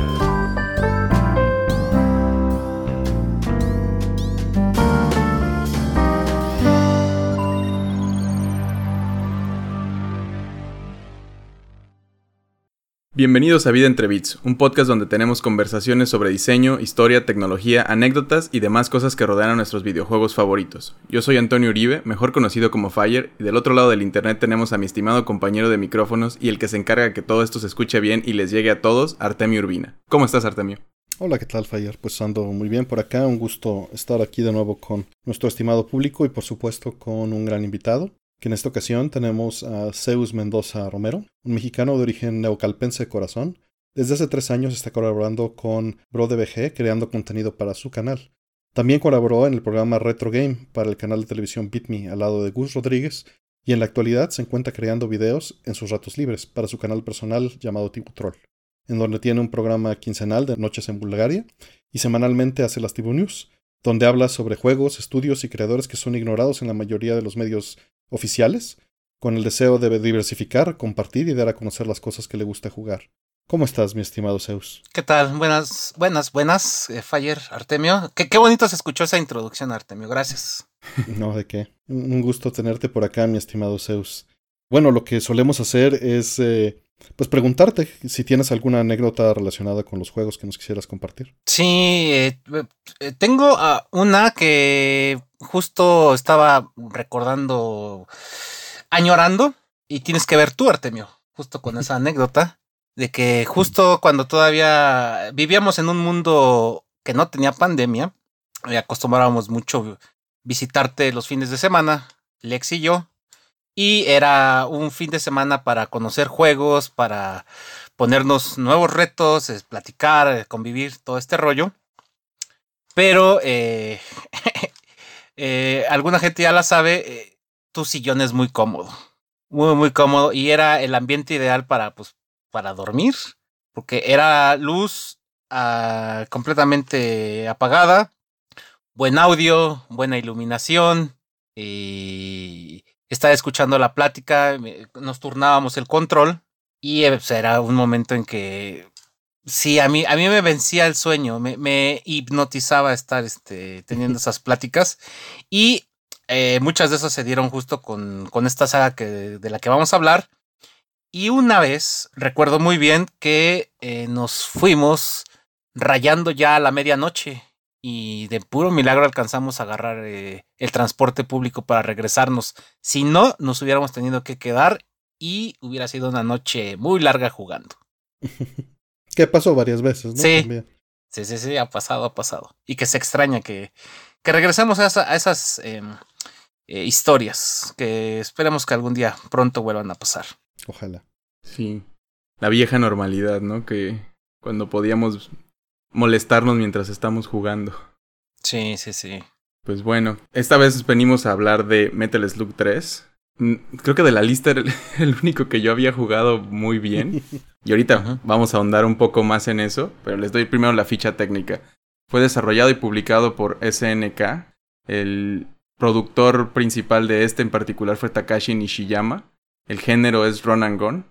Bye. Bienvenidos a Vida entre Bits, un podcast donde tenemos conversaciones sobre diseño, historia, tecnología, anécdotas y demás cosas que rodean a nuestros videojuegos favoritos. Yo soy Antonio Uribe, mejor conocido como Fire, y del otro lado del internet tenemos a mi estimado compañero de micrófonos y el que se encarga que todo esto se escuche bien y les llegue a todos, Artemio Urbina. ¿Cómo estás, Artemio? Hola, ¿qué tal, Fire? Pues ando muy bien por acá, un gusto estar aquí de nuevo con nuestro estimado público y por supuesto con un gran invitado que en esta ocasión tenemos a Zeus Mendoza Romero, un mexicano de origen neocalpense de corazón. Desde hace tres años está colaborando con BroDBG creando contenido para su canal. También colaboró en el programa Retro Game para el canal de televisión BitMe al lado de Gus Rodríguez y en la actualidad se encuentra creando videos en sus ratos libres para su canal personal llamado Tibu Troll, en donde tiene un programa quincenal de Noches en Bulgaria y semanalmente hace las Tibu News, donde habla sobre juegos, estudios y creadores que son ignorados en la mayoría de los medios oficiales, con el deseo de diversificar, compartir y dar a conocer las cosas que le gusta jugar. ¿Cómo estás, mi estimado Zeus? ¿Qué tal? Buenas, buenas, buenas, eh, Fire, Artemio. Qué, qué bonito se escuchó esa introducción, Artemio. Gracias. No, de qué. Un gusto tenerte por acá, mi estimado Zeus. Bueno, lo que solemos hacer es, eh, pues, preguntarte si tienes alguna anécdota relacionada con los juegos que nos quisieras compartir. Sí, eh, tengo ah, una que justo estaba recordando, añorando, y tienes que ver tú, Artemio, justo con esa anécdota, de que justo cuando todavía vivíamos en un mundo que no tenía pandemia, y acostumbrábamos mucho visitarte los fines de semana, Lex y yo, y era un fin de semana para conocer juegos, para ponernos nuevos retos, platicar, convivir, todo este rollo. Pero eh, eh, alguna gente ya la sabe, eh, tu sillón es muy cómodo. Muy, muy cómodo. Y era el ambiente ideal para, pues, para dormir. Porque era luz ah, completamente apagada. Buen audio, buena iluminación. Estaba escuchando la plática. Nos turnábamos el control. Y eh, pues, era un momento en que Sí, a mí, a mí me vencía el sueño, me, me hipnotizaba estar este, teniendo esas pláticas y eh, muchas de esas se dieron justo con, con esta saga que, de la que vamos a hablar. Y una vez, recuerdo muy bien que eh, nos fuimos rayando ya a la medianoche y de puro milagro alcanzamos a agarrar eh, el transporte público para regresarnos. Si no, nos hubiéramos tenido que quedar y hubiera sido una noche muy larga jugando. Que pasó varias veces, ¿no? Sí. Sí, sí, sí, ha pasado, ha pasado. Y que se extraña que, que regresemos a, a esas em, eh, historias que esperemos que algún día pronto vuelvan a pasar. Ojalá. Sí. La vieja normalidad, ¿no? Que cuando podíamos molestarnos mientras estamos jugando. Sí, sí, sí. Pues bueno, esta vez venimos a hablar de Metal Slug 3. Mm, creo que de la lista era el único que yo había jugado muy bien. Y ahorita vamos a ahondar un poco más en eso, pero les doy primero la ficha técnica. Fue desarrollado y publicado por SNK. El productor principal de este en particular fue Takashi Nishiyama. El género es run and gun.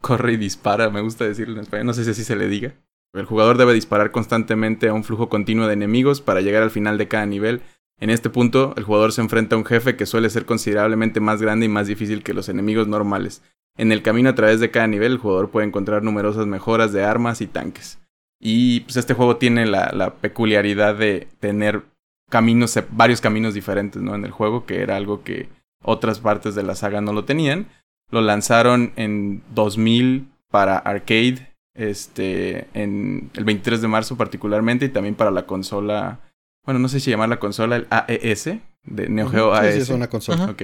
Corre y dispara, me gusta decirlo en español, no sé si así se le diga. El jugador debe disparar constantemente a un flujo continuo de enemigos para llegar al final de cada nivel en este punto, el jugador se enfrenta a un jefe que suele ser considerablemente más grande y más difícil que los enemigos normales. En el camino a través de cada nivel, el jugador puede encontrar numerosas mejoras de armas y tanques. Y pues este juego tiene la, peculiaridad de tener caminos, varios caminos diferentes, ¿no? En el juego, que era algo que otras partes de la saga no lo tenían. Lo lanzaron en 2000 para arcade, este, en el 23 de marzo particularmente, y también para la consola bueno, no sé si llamar la consola el AES, de Neo Geo AES. Sí, es una consola. Ok.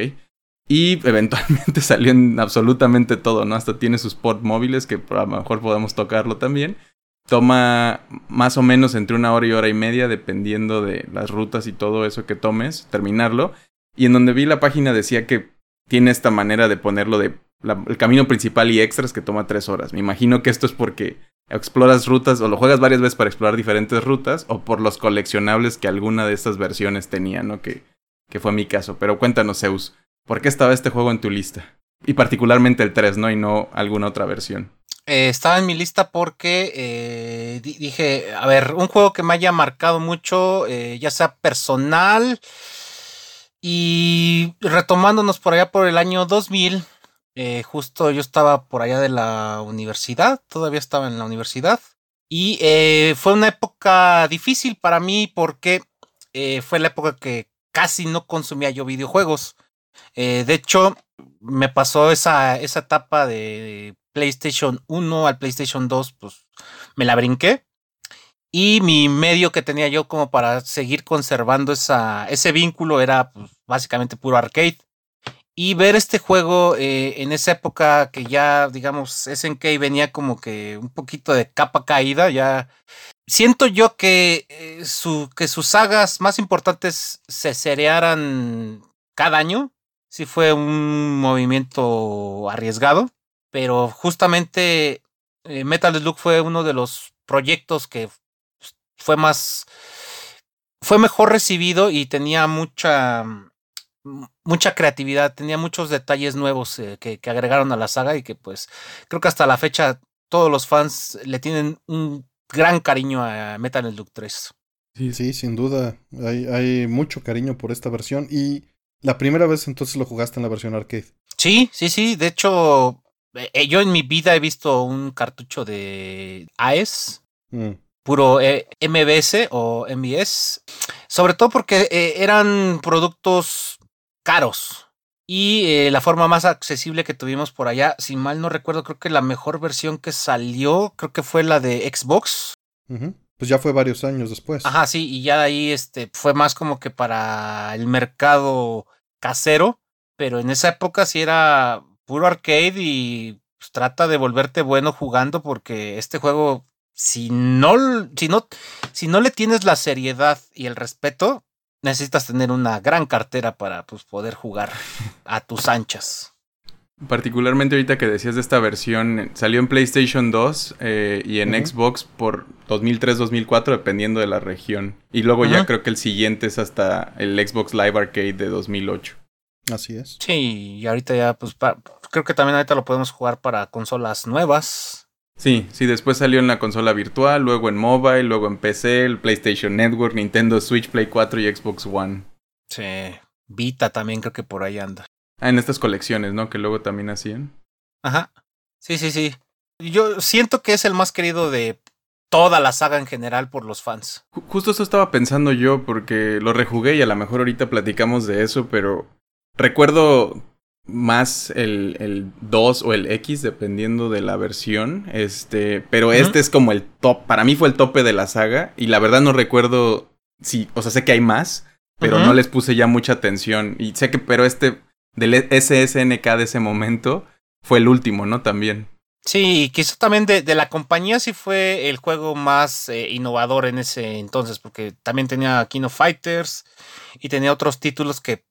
Y eventualmente salió en absolutamente todo, ¿no? Hasta tiene sus port móviles, que a lo mejor podemos tocarlo también. Toma más o menos entre una hora y hora y media, dependiendo de las rutas y todo eso que tomes, terminarlo. Y en donde vi la página decía que tiene esta manera de ponerlo de el camino principal y extras que toma tres horas. Me imagino que esto es porque exploras rutas o lo juegas varias veces para explorar diferentes rutas o por los coleccionables que alguna de estas versiones tenía, ¿no? Que, que fue mi caso. Pero cuéntanos, Zeus, ¿por qué estaba este juego en tu lista? Y particularmente el 3, ¿no? Y no alguna otra versión. eh, estaba en mi lista porque eh, dije, a ver, un juego que me haya marcado mucho, eh, ya sea personal y retomándonos por allá por el año 2000, justo yo estaba por allá de la universidad, todavía estaba en la universidad y fue una época difícil para mí porque fue la época que casi no consumía yo videojuegos. de hecho, me pasó esa, esa etapa de PlayStation 1 al PlayStation 2, pues me la brinqué. Y mi medio que tenía yo como para seguir conservando esa, ese vínculo era pues, básicamente puro arcade. Y ver este juego eh, en esa época que ya, digamos, SNK venía como que un poquito de capa caída, ya siento yo que, eh, su, que sus sagas más importantes se cerearan cada año. Sí fue un movimiento arriesgado pero justamente eh, Metal Slug fue uno de los proyectos que fue más fue mejor recibido y tenía mucha mucha creatividad, tenía muchos detalles nuevos eh, que, agregaron a la saga y que pues creo que hasta la fecha todos los fans le tienen un gran cariño a Metal Slug 3. Sí, sí, sin duda. Hay, hay mucho cariño por esta versión. Y la primera vez entonces lo jugaste en la versión arcade. Sí, sí, sí. De hecho, eh, eh, yo en mi vida he visto un cartucho de AES, mm. puro eh, MBS o MBS, sobre todo porque eran productos caros. Y la forma más accesible que tuvimos por allá, si mal no recuerdo, creo que la mejor versión que salió, creo que fue la de Xbox. Pues ya fue varios años después. Ajá, sí, y ya ahí este, fue más como que para el mercado casero, pero en esa época sí era puro arcade y pues, trata de volverte bueno jugando porque este juego, si no, si no, si no le tienes la seriedad y el respeto, necesitas tener una gran cartera para pues, poder jugar a tus anchas. Particularmente ahorita que decías de esta versión, salió en PlayStation 2 eh, y en Xbox por 2003-2004, dependiendo de la región. Y luego ya creo que el siguiente es hasta el Xbox Live Arcade de 2008. Así es. Sí, y ahorita ya, pues creo que también ahorita lo podemos jugar para consolas nuevas. Sí, sí, después salió en la consola virtual, luego en mobile, luego en PC, el PlayStation Network, Nintendo Switch, Play 4 y Xbox One. Sí, Vita también creo que por ahí anda. Ah, en estas colecciones, ¿no? Que luego también hacían. Ajá. Sí, sí, sí. Yo siento que es el más querido de toda la saga en general por los fans. Justo eso estaba pensando yo porque lo rejugué y a lo mejor ahorita platicamos de eso, pero Recuerdo más el, el 2 o el X, dependiendo de la versión. Este, pero este es como el top. Para mí fue el tope de la saga. Y la verdad no recuerdo si. O sea, sé que hay más. Pero no les puse ya mucha atención. Y sé que, pero este. Del SSNK de ese momento. Fue el último, ¿no? También. Sí, quizá también de, de, la compañía sí fue el juego más eh, innovador en ese entonces, porque también tenía Kino Fighters y tenía otros títulos que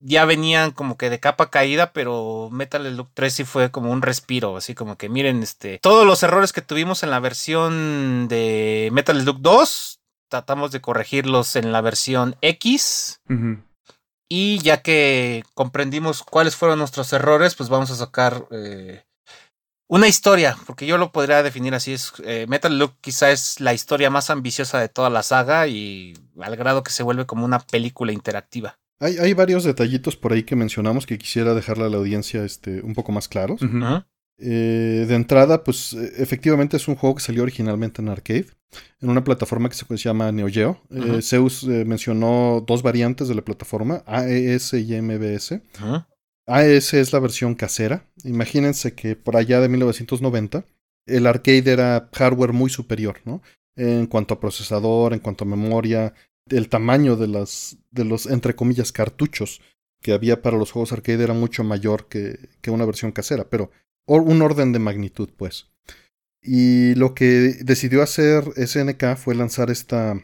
ya venían como que de capa caída, pero Metal Slug 3 sí fue como un respiro, así como que miren, este, todos los errores que tuvimos en la versión de Metal Slug 2, tratamos de corregirlos en la versión X. Y ya que comprendimos cuáles fueron nuestros errores, pues vamos a sacar eh, una historia, porque yo lo podría definir así, es eh, Metal Slug quizá es la historia más ambiciosa de toda la saga y al grado que se vuelve como una película interactiva. Hay, varios detallitos por ahí que mencionamos que quisiera dejarle a la audiencia este, un poco más claros. Eh, de entrada, pues e, efectivamente es un juego que salió originalmente en arcade, en una plataforma que se llama Neo Geo. Eh, Zeus eh, mencionó dos variantes de la plataforma, AES y MBS. AES es la versión casera. Imagínense que por allá de 1990 el arcade era hardware muy superior, ¿no? En cuanto a procesador, en cuanto a memoria, el tamaño de, las, de los, entre comillas, cartuchos que había para los juegos arcade era mucho mayor que, una versión casera, pero un orden de magnitud, pues. Y lo que decidió hacer SNK fue lanzar esta,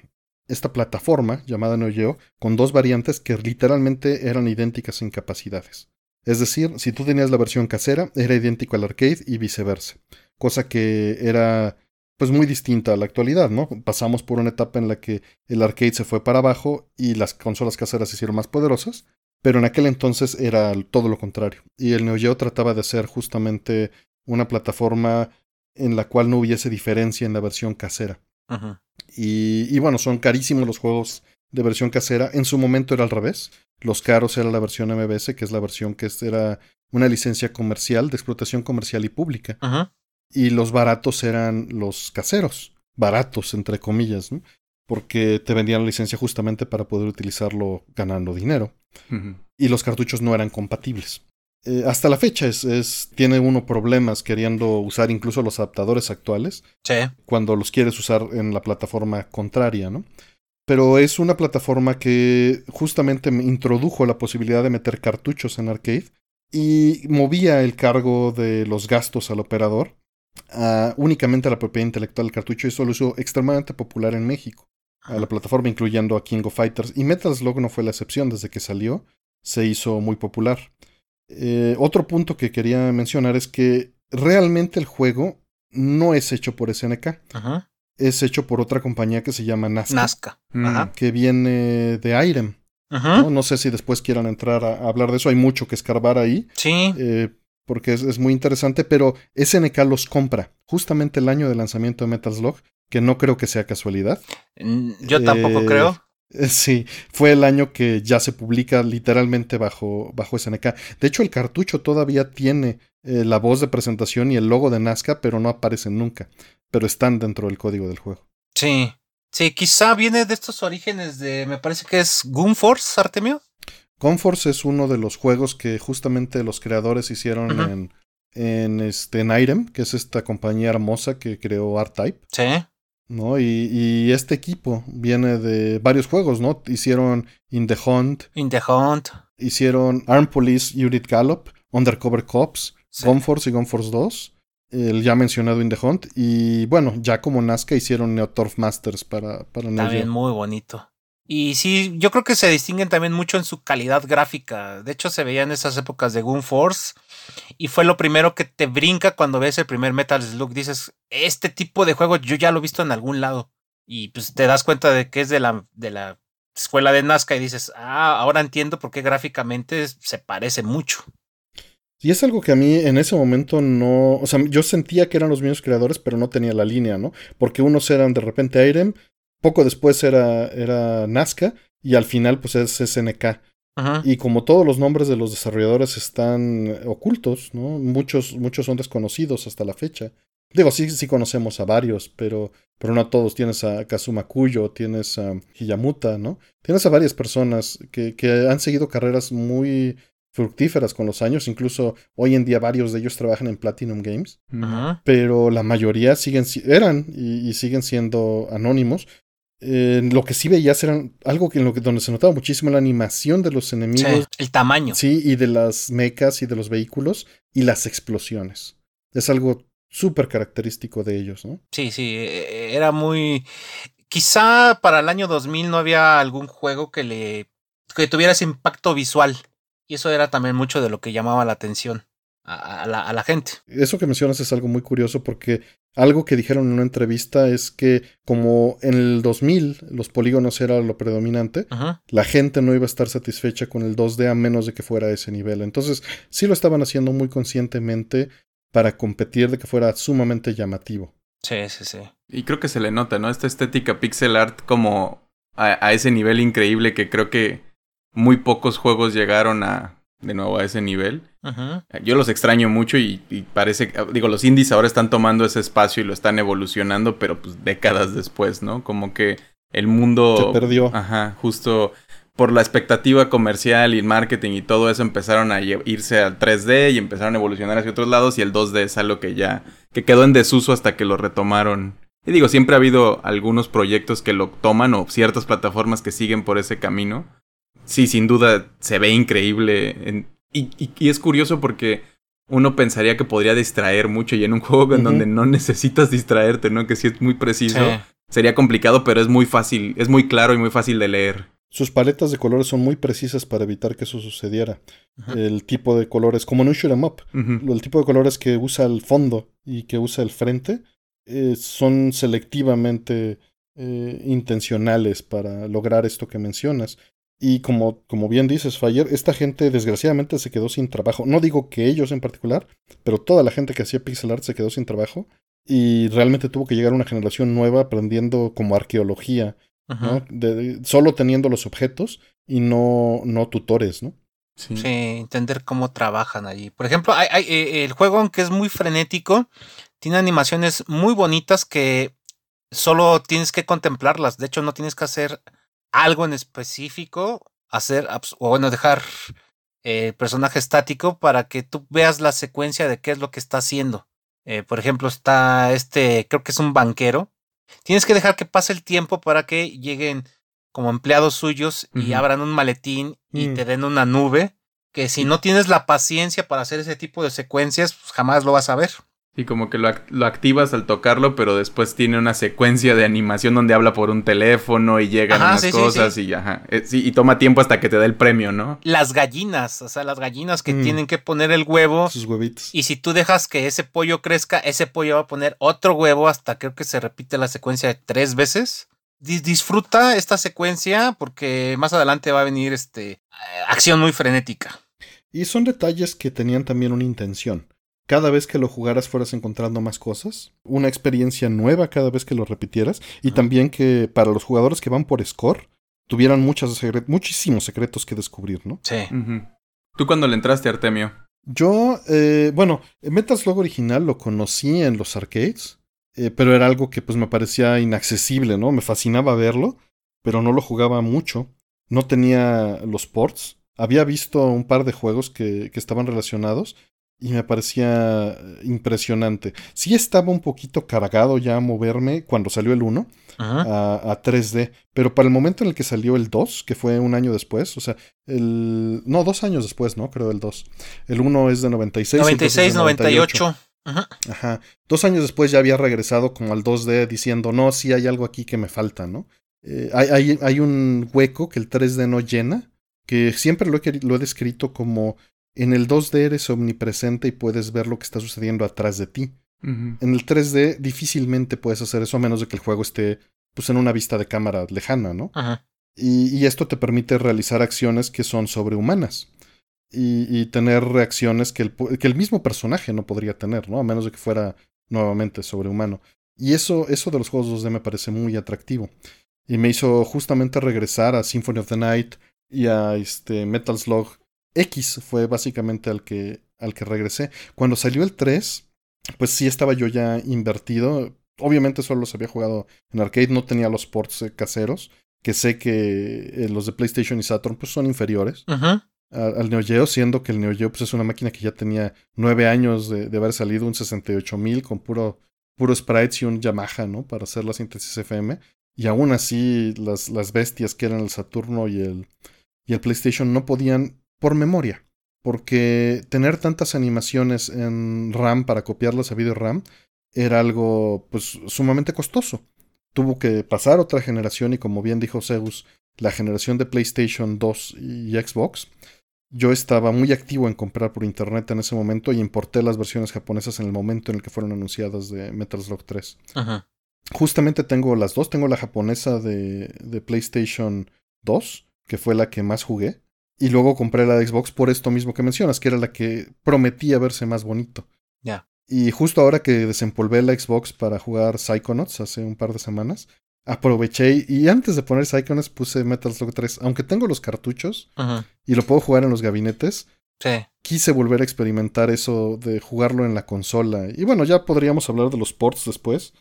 esta plataforma llamada Neo Geo con dos variantes que literalmente eran idénticas en capacidades. Es decir, si tú tenías la versión casera, era idéntico al arcade y viceversa. Cosa que era pues muy distinta a la actualidad, ¿no? Pasamos por una etapa en la que el arcade se fue para abajo y las consolas caseras se hicieron más poderosas, pero en aquel entonces era todo lo contrario. Y el Neo Geo trataba de ser justamente una plataforma en la cual no hubiese diferencia en la versión casera. y, y, bueno, son carísimos los juegos de versión casera. En su momento era al revés. Los caros era la versión MBS, que es la versión que era una licencia comercial, de explotación comercial y pública. Y los baratos eran los caseros. Baratos, entre comillas, ¿no? porque te vendían la licencia justamente para poder utilizarlo ganando dinero. Y los cartuchos no eran compatibles. Eh, hasta la fecha es, tiene uno problemas queriendo usar incluso los adaptadores actuales. Sí. Cuando los quieres usar en la plataforma contraria, ¿no? Pero es una plataforma que justamente me introdujo la posibilidad de meter cartuchos en arcade y movía el cargo de los gastos al operador únicamente a la propiedad intelectual del cartucho y eso lo hizo extremadamente popular en México. A la plataforma incluyendo a King of Fighters y Metal Slug no fue la excepción desde que salió, se hizo muy popular. Eh, otro punto que quería mencionar es que realmente el juego no es hecho por SNK. Es hecho por otra compañía que se llama Nazca. Nazca. Mm. Que viene de Irem. ¿no? sé si después quieran entrar a, hablar de eso. Hay mucho que escarbar ahí. Sí. Eh, porque es, muy interesante, pero SNK los compra justamente el año de lanzamiento de Metal Slug, que no creo que sea casualidad. Yo tampoco eh, creo. Sí, fue el año que ya se publica literalmente bajo, bajo SNK. De hecho, el cartucho todavía tiene eh, la voz de presentación y el logo de Nazca, pero no aparecen nunca. Pero están dentro del código del juego. Sí, sí, quizá viene de estos orígenes de, me parece que es Gunforce, Artemio. Gunforce es uno de los juegos que justamente los creadores hicieron en, en, este, en Irem, que es esta compañía hermosa que creó R-Type. Sí. ¿no? Y, este equipo viene de varios juegos, ¿no? Hicieron In the Hunt. In the Hunt. Hicieron Arm Police Unit Gallop, Undercover Cops, Gunforce y Gunforce 2. El ya mencionado In the Hunt. Y bueno, ya como Nazca hicieron Neotorf Masters para, para También muy bonito. Y sí, yo creo que se distinguen también mucho en su calidad gráfica. De hecho, se veía en esas épocas de Gun Force. Y fue lo primero que te brinca cuando ves el primer Metal Slug. Dices, este tipo de juego yo ya lo he visto en algún lado. Y pues te das cuenta de que es de la, de la escuela de Nazca y dices, ah, ahora entiendo por qué gráficamente se parece mucho. Y es algo que a mí en ese momento no. O sea, yo sentía que eran los mismos creadores, pero no tenía la línea, ¿no? Porque unos eran de repente Irem poco después era, era Nazca y al final pues es SNK. Y como todos los nombres de los desarrolladores están ocultos, ¿no? Muchos, muchos son desconocidos hasta la fecha. Digo, sí, sí conocemos a varios, pero, pero no a todos. Tienes a Kazuma Kuyo, tienes a Hiyamuta, ¿no? Tienes a varias personas que, que han seguido carreras muy fructíferas con los años. Incluso hoy en día varios de ellos trabajan en Platinum Games. Pero la mayoría siguen, eran y, siguen siendo anónimos lo que sí veías eran algo que en lo que donde se notaba muchísimo la animación de los enemigos. el tamaño. Sí, y de las mechas y de los vehículos y las explosiones. Es algo súper característico de ellos, ¿no? Sí, sí, e, e, era muy... Quizá para el año 2000 no había algún juego que le... que tuviera ese impacto visual. Y eso era también mucho de lo que llamaba la atención a, la, gente. Eso que mencionas es algo muy curioso porque algo que dijeron en una entrevista es que como en el 2000 los polígonos era lo predominante, la gente no iba a estar satisfecha con el 2D a menos de que fuera a ese nivel. Entonces sí lo estaban haciendo muy conscientemente para competir de que fuera sumamente llamativo. Sí, sí, sí. Y creo que se le nota, ¿no? Esta estética pixel art como a ese nivel increíble que creo que muy pocos juegos llegaron a, de nuevo a ese nivel. Yo los extraño mucho y, parece, digo, los indies ahora están tomando ese espacio y lo están evolucionando, pero pues décadas después, ¿no? Como que el mundo... Se perdió. Ajá, justo por la expectativa comercial y marketing y todo eso empezaron a irse al 3D y empezaron a evolucionar hacia otros lados y el 2D es algo que ya, que quedó en desuso hasta que lo retomaron. Y digo, siempre ha habido algunos proyectos que lo toman o ciertas plataformas que siguen por ese camino sí, sin duda se ve increíble. y, es curioso porque uno pensaría que podría distraer mucho y en un juego en donde no necesitas distraerte, ¿no? Que si es muy preciso, sería complicado, pero es muy fácil, es muy claro y muy fácil de leer. Su paletas de colores son muy precisas para evitar que eso sucediera. El tipo de colores, como en un shoot em up, el tipo de colores que usa el fondo y que usa el frente eh, son selectivamente eh, intencionales para lograr esto que mencionas. Y como, como bien dices, Fire, esta gente desgraciadamente se quedó sin trabajo. No digo que ellos en particular, pero toda la gente que hacía pixel art se quedó sin trabajo. y realmente tuvo que llegar una generación nueva aprendiendo como arqueología, ¿no? De, solo teniendo los objetos y no, no tutores, ¿no? Sí. entender cómo trabajan allí. Por ejemplo, hay, hay, eh, el juego, aunque es muy frenético, tiene animaciones muy bonitas que solo tienes que contemplarlas. De hecho, no tienes que hacer algo en específico, hacer, o bueno, dejar el personaje estático para que tú veas la secuencia de qué es lo que está haciendo. Eh, por ejemplo, está este, creo que es un banquero. Tienes que dejar que pase el tiempo para que lleguen como empleados suyos y abran un maletín y mm. te den una nube. Que si no tienes la paciencia para hacer ese tipo de secuencias, pues jamás lo vas a ver. Y como que lo, activas al tocarlo, pero después tiene una secuencia de animación donde habla por un teléfono y llegan unas cosas y ajá. Eh, y toma tiempo hasta que te da el premio, ¿no? Las gallinas, o sea, las gallinas que mm. tienen que poner el huevo. Sus huevitos. Y si tú dejas que ese pollo crezca, ese pollo va a poner otro huevo hasta creo que se repite la secuencia de tres veces. disfruta esta secuencia porque más adelante va a venir este eh, acción muy frenética. Y son detalles que tenían también una intención cada vez que lo jugaras fueras encontrando más cosas, una experiencia nueva cada vez que lo repitieras y también que para los jugadores que van por score tuvieran muchos muchísimos secretos que descubrir, ¿no? Sí. ¿Tú cuándo le entraste, Artemio? Yo, eh, bueno, Metal Slug original lo conocí en los arcades, eh, pero era algo que pues me parecía inaccesible, ¿no? Me fascinaba verlo, pero no lo jugaba mucho. No tenía los ports. Había visto un par de juegos que, que estaban relacionados, y me parecía impresionante. Sí estaba un poquito cargado ya a moverme cuando salió el 1 a, 3D, pero para el momento en el que salió el 2, que fue un año después, o sea, el... No, dos años después, ¿no? Creo el 2. El 1 es de 96. 96, 98. Ajá. Ajá. Dos años después ya había regresado como al 2D diciendo, no, sí hay algo aquí que me falta, ¿no? Eh, hay, hay, hay, un hueco que el 3D no llena, que siempre lo he, lo he descrito como en el 2D eres omnipresente y puedes ver lo que está sucediendo atrás de ti. En el 3D difícilmente puedes hacer eso a menos de que el juego esté pues en una vista de cámara lejana, ¿no? Y, esto te permite realizar acciones que son sobrehumanas. Y, tener reacciones que el, que el, mismo personaje no podría tener, ¿no? A menos de que fuera nuevamente sobrehumano. Y eso, eso de los juegos 2D me parece muy atractivo. Y me hizo justamente regresar a Symphony of the Night y a este Metal Slug X fue básicamente al que, al que regresé. Cuando salió el 3, pues sí estaba yo ya invertido. Obviamente solo los había jugado en arcade, no tenía los ports eh, caseros, que sé que eh, los de PlayStation y Saturn pues son inferiores al, Neo Geo, siendo que el Neo Geo pues, es una máquina que ya tenía nueve años de, haber salido, un 68000 con puro, puro sprites y un Yamaha, ¿no? Para hacer la síntesis FM. Y aún así, las, las bestias que eran el Saturno y el, y el PlayStation no podían por memoria, porque tener tantas animaciones en RAM para copiarlas a video RAM era algo pues sumamente costoso. Tuvo que pasar otra generación y como bien dijo Zeus, la generación de PlayStation 2 y Xbox. Yo estaba muy activo en comprar por internet en ese momento y importé las versiones japonesas en el momento en el que fueron anunciadas de Metal Slug 3. Justamente tengo las dos, tengo la japonesa de, de PlayStation 2, que fue la que más jugué, y luego compré la de Xbox por esto mismo que mencionas, que era la que prometía verse más bonito. Ya. Y justo ahora que desempolvé la Xbox para jugar Psychonauts hace un par de semanas, aproveché y antes de poner Psychonauts puse Metal Slug 3. Aunque tengo los cartuchos y lo puedo jugar en los gabinetes, sí. quise volver a experimentar eso de jugarlo en la consola. Y bueno, ya podríamos hablar de los ports después.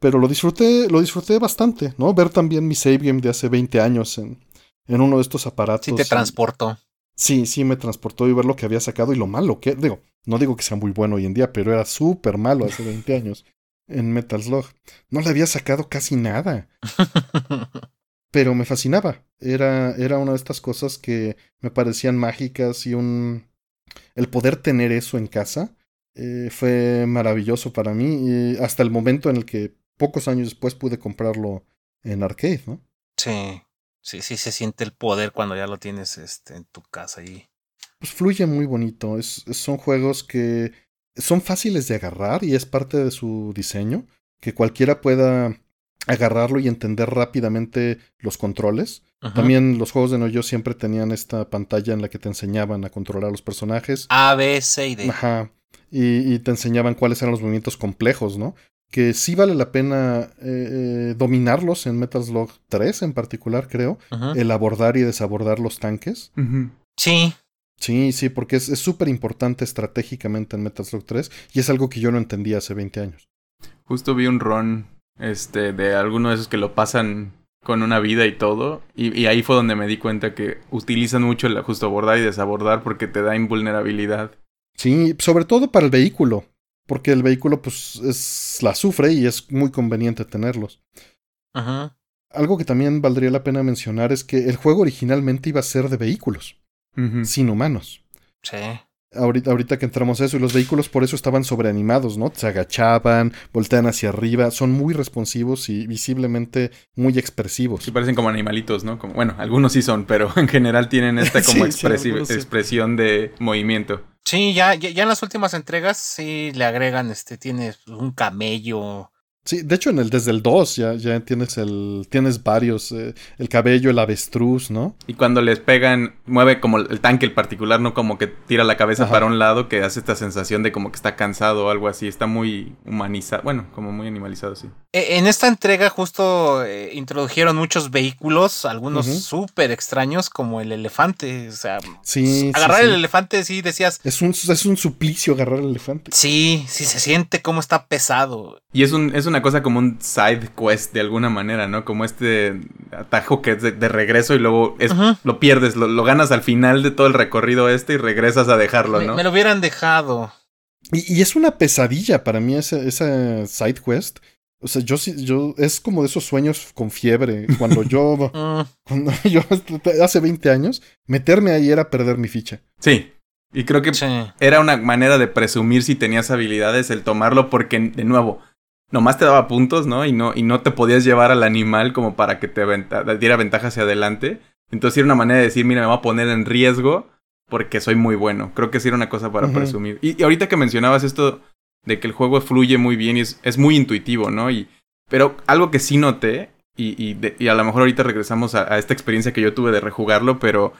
Pero lo disfruté, lo disfruté bastante, ¿no? Ver también mi save game de hace 20 años en, en uno de estos aparatos. Sí, te transportó. Sí, sí, me transportó y ver lo que había sacado y lo malo que. Digo, no digo que sea muy bueno hoy en día, pero era súper malo hace 20 años en Metal Slug. No le había sacado casi nada. pero me fascinaba. Era, era una de estas cosas que me parecían mágicas y un. El poder tener eso en casa eh, fue maravilloso para mí. Y hasta el momento en el que pocos años después pude comprarlo en arcade, ¿no? Sí. Sí, sí se siente el poder cuando ya lo tienes este, en tu casa y. Pues fluye muy bonito. Es, son juegos que son fáciles de agarrar y es parte de su diseño. Que cualquiera pueda agarrarlo y entender rápidamente los controles. También los juegos de Noyo siempre tenían esta pantalla en la que te enseñaban a controlar los personajes. A, B, C y D. Ajá. y, te enseñaban cuáles eran los movimientos complejos, ¿no? Que sí vale la pena eh, eh, dominarlos en Metal Slug 3 en particular, creo. El abordar y desabordar los tanques. Sí. Sí, sí, porque es súper importante estratégicamente en Metal Slug 3 y es algo que yo no entendía hace 20 años. Justo vi un run este, de alguno de esos que lo pasan con una vida y todo. Y, ahí fue donde me di cuenta que utilizan mucho el justo abordar y desabordar porque te da invulnerabilidad. Sí, sobre todo para el vehículo. Porque el vehículo, pues, es, la sufre y es muy conveniente tenerlos. Ajá. Algo que también valdría la pena mencionar es que el juego originalmente iba a ser de vehículos, sin humanos. Sí. Ahorita, ahorita que entramos a eso, y los vehículos por eso estaban sobreanimados, ¿no? Se agachaban, voltean hacia arriba, son muy responsivos y visiblemente muy expresivos. Sí, parecen como animalitos, ¿no? Como, bueno, algunos sí son, pero en general tienen esta como expresión de movimiento. Sí, ya, ya, en las últimas entregas sí le agregan, este, tiene un camello, Sí, de hecho en el desde el 2 ya, ya tienes el tienes varios eh, el cabello, el avestruz, ¿no? Y cuando les pegan mueve como el tanque el particular, no como que tira la cabeza para un lado que hace esta sensación de como que está cansado o algo así, está muy humanizado, bueno, como muy animalizado, sí. E, en esta entrega justo eh, introdujeron muchos vehículos, algunos súper extraños como el elefante, o sea, sí, agarrar el elefante sí decías es un es un suplicio agarrar el elefante. Sí, sí se siente como está pesado. Y es un es una cosa como un side quest de alguna manera, ¿no? Como este atajo que es de, regreso y luego es, lo pierdes, lo, ganas al final de todo el recorrido este y regresas a dejarlo, ¿no? Me, lo hubieran dejado. Y, es una pesadilla para mí esa, esa side quest. O sea, yo yo es como de esos sueños con fiebre. Cuando yo, mm. cuando yo hace 20 años, meterme ahí era perder mi ficha. Sí. Y creo que era una manera de presumir si tenías habilidades el tomarlo porque, de nuevo, nomás te daba puntos, ¿no? Y no, y no te podías llevar al animal como para que te diera ventaja hacia adelante. Entonces era una manera de decir, mira, me voy a poner en riesgo porque soy muy bueno. Creo que sí era una cosa para presumir. Y, ahorita que mencionabas esto de que el juego fluye muy bien y es, es muy intuitivo, ¿no? Y, pero algo que sí noté, y, y, a lo mejor ahorita regresamos a, a, esta experiencia que yo tuve de rejugarlo, pero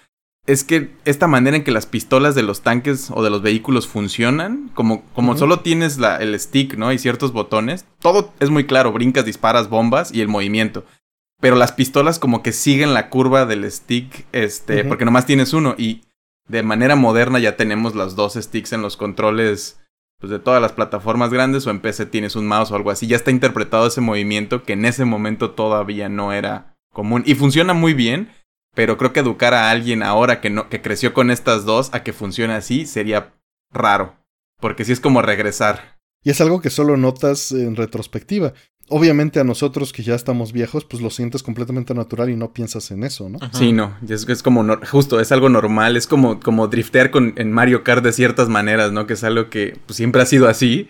es que esta manera en que las pistolas de los tanques o de los vehículos funcionan, como, como solo tienes la, el stick, ¿no? Y ciertos botones, todo es muy claro, brincas, disparas, bombas y el movimiento. Pero las pistolas como que siguen la curva del stick, este, porque nomás tienes uno y de manera moderna ya tenemos los dos sticks en los controles pues, de todas las plataformas grandes o en PC tienes un mouse o algo así. Ya está interpretado ese movimiento que en ese momento todavía no era común y funciona muy bien pero creo que educar a alguien ahora que no, que creció con estas dos a que funcione así sería raro. Porque sí es como regresar. Y es algo que solo notas en retrospectiva. Obviamente a nosotros que ya estamos viejos, pues lo sientes completamente natural y no piensas en eso, ¿no? Sí, no, es, es como, justo, es algo normal, es como, como driftear con, en Mario Kart de ciertas maneras, ¿no? Que es algo que pues, siempre ha sido así.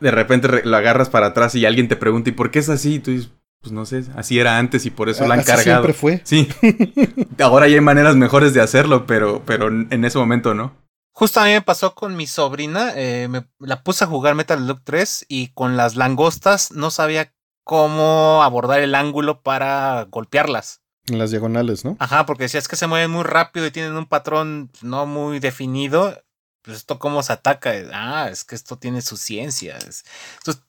De repente lo agarras para atrás y alguien te pregunta, ¿y por qué es así? Y tú dices, pues no sé, así era antes y por eso la han cargado. Siempre fue. Sí. Ahora ya hay maneras mejores de hacerlo, pero, pero en ese momento no. Justo a mí me pasó con mi sobrina, eh, me la puse a jugar Metal Slug 3 y con las langostas no sabía cómo abordar el ángulo para golpearlas. En las diagonales, ¿no? Ajá, porque si es que se mueven muy rápido y tienen un patrón no muy definido, pues esto cómo se ataca. Ah, es que esto tiene su ciencia.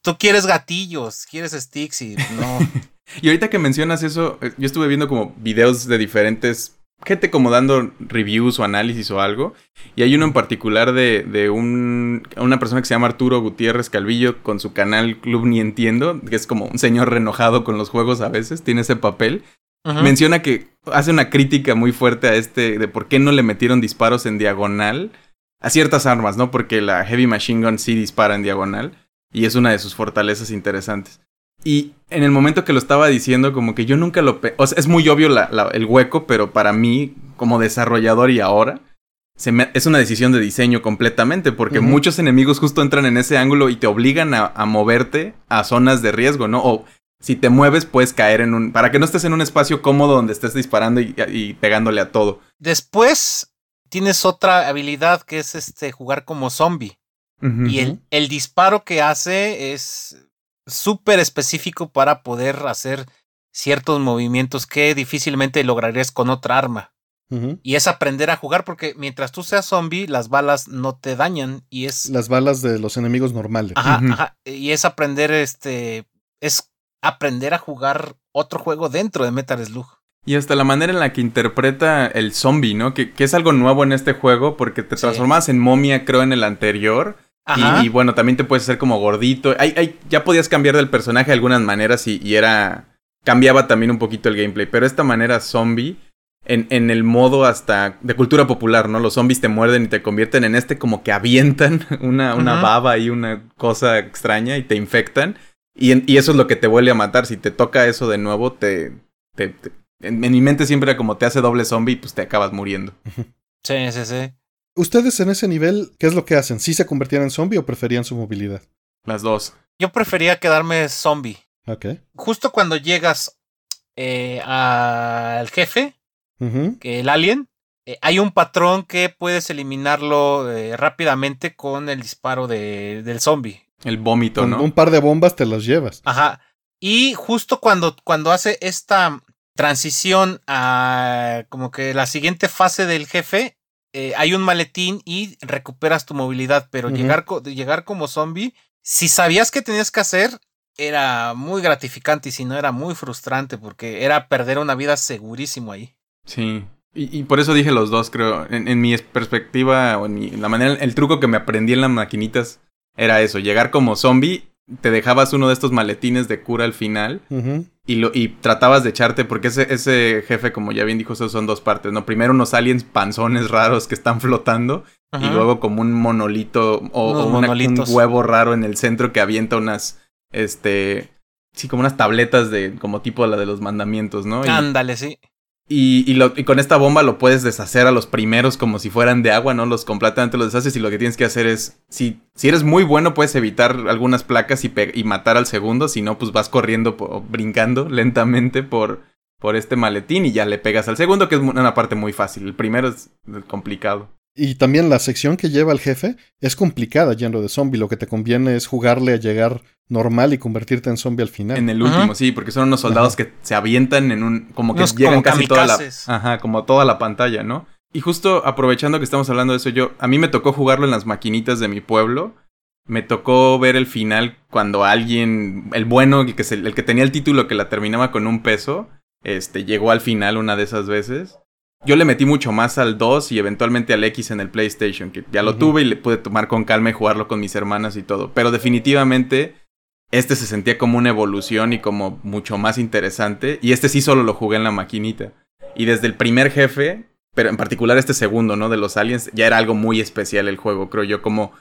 tú quieres gatillos, quieres sticks y no. y ahorita que mencionas eso, eh, yo estuve viendo como videos de diferentes gente como dando reviews o análisis o algo. Y hay uno en particular de, de un, una persona que se llama Arturo Gutiérrez Calvillo con su canal Club Ni Entiendo, que es como un señor renojado con los juegos a veces, tiene ese papel. Menciona que hace una crítica muy fuerte a este de por qué no le metieron disparos en diagonal a ciertas armas, ¿no? Porque la Heavy Machine Gun sí dispara en diagonal y es una de sus fortalezas interesantes. Y en el momento que lo estaba diciendo, como que yo nunca lo... O sea, es muy obvio el hueco, pero para mí, como desarrollador y ahora, se es una decisión de diseño completamente, porque muchos enemigos justo entran en ese ángulo y te obligan a, moverte a zonas de riesgo, ¿no? O si te mueves, puedes caer en un... Para que no estés en un espacio cómodo donde estés disparando y, y pegándole a todo. Después tienes otra habilidad que es este jugar como zombie. y el, el, disparo que hace es súper específico para poder hacer ciertos movimientos que difícilmente lograrías con otra arma. Y es aprender a jugar porque mientras tú seas zombie, las balas no te dañan y es... Las balas de los enemigos normales. Ajá, ajá. Y es aprender, este... Es aprender a jugar otro juego dentro de Metal Slug. Y hasta la manera en la que interpreta el zombie, ¿no? Que, que es algo nuevo en este juego porque te transformas en momia, creo, en el anterior. Y, bueno, también te puedes hacer como gordito. Hay, hay, ya podías cambiar del personaje de algunas maneras y, y, era... Cambiaba también un poquito el gameplay. Pero esta manera zombie, en, en, el modo hasta de cultura popular, ¿no? Los zombies te muerden y te convierten en este como que avientan una, una baba y una cosa extraña y te infectan. Y, y, eso es lo que te vuelve a matar. Si te toca eso de nuevo, te... te, en, en, mi mente siempre era como te hace doble zombie y pues te acabas muriendo. Sí, sí, sí. Ustedes en ese nivel, ¿qué es lo que hacen? ¿Sí se convertían en zombie o preferían su movilidad? Las dos. Yo prefería quedarme zombie. Ok. Justo cuando llegas eh, al jefe, que el alien, eh, hay un patrón que puedes eliminarlo eh, rápidamente con el disparo de, del zombie. El vómito, con ¿no? Un par de bombas te las llevas. Ajá. Y justo cuando, cuando hace esta transición a como que la siguiente fase del jefe, eh, hay un maletín y recuperas tu movilidad, pero uh -huh. llegar, llegar como zombie, si sabías que tenías que hacer, era muy gratificante y si no era muy frustrante porque era perder una vida segurísimo ahí. Sí. Y, y por eso dije los dos, creo. En, en mi perspectiva, o en, mi, en la manera, el truco que me aprendí en las maquinitas era eso, llegar como zombie te dejabas uno de estos maletines de cura al final uh -huh. y, lo, y tratabas de echarte, porque ese, ese jefe, como ya bien dijo, esos son dos partes, ¿no? Primero unos aliens panzones raros que están flotando y luego como un monolito o, o una, un huevo raro en el centro que avienta unas, este, sí, como unas tabletas de, como tipo la de los mandamientos, ¿no? Y, Ándale, sí. Y, con esta bomba lo puedes deshacer a los primeros como si fueran de agua, ¿no? Los completamente los deshaces y lo que tienes que hacer es, si, si eres muy bueno puedes evitar algunas placas y, y matar al segundo, si no pues vas corriendo o brincando lentamente por, por este maletín y ya le pegas al segundo, que es una parte muy fácil. El primero es complicado. Y también la sección que lleva el jefe es complicada yendo de zombie. Lo que te conviene es jugarle a llegar normal y convertirte en zombie al final. En el último, ajá. sí, porque son unos soldados ajá. que se avientan en un. como que Unos llegan como casi toda la. Ajá, como toda la pantalla, ¿no? Y justo aprovechando que estamos hablando de eso, yo. A mí me tocó jugarlo en las maquinitas de mi pueblo. Me tocó ver el final cuando alguien. El bueno, el que, se, el que tenía el título que la terminaba con un peso. Este, llegó al final una de esas veces yo le metí mucho más al 2 y eventualmente al X en el PlayStation, que ya lo uh -huh. tuve y le pude tomar con calma y jugarlo con mis hermanas y todo. Pero definitivamente este se sentía como una evolución y como mucho más interesante. Y este sí solo lo jugué en la maquinita. Y desde el primer jefe, pero en particular este segundo, ¿no? De los aliens, ya era algo muy especial el juego, creo yo. Como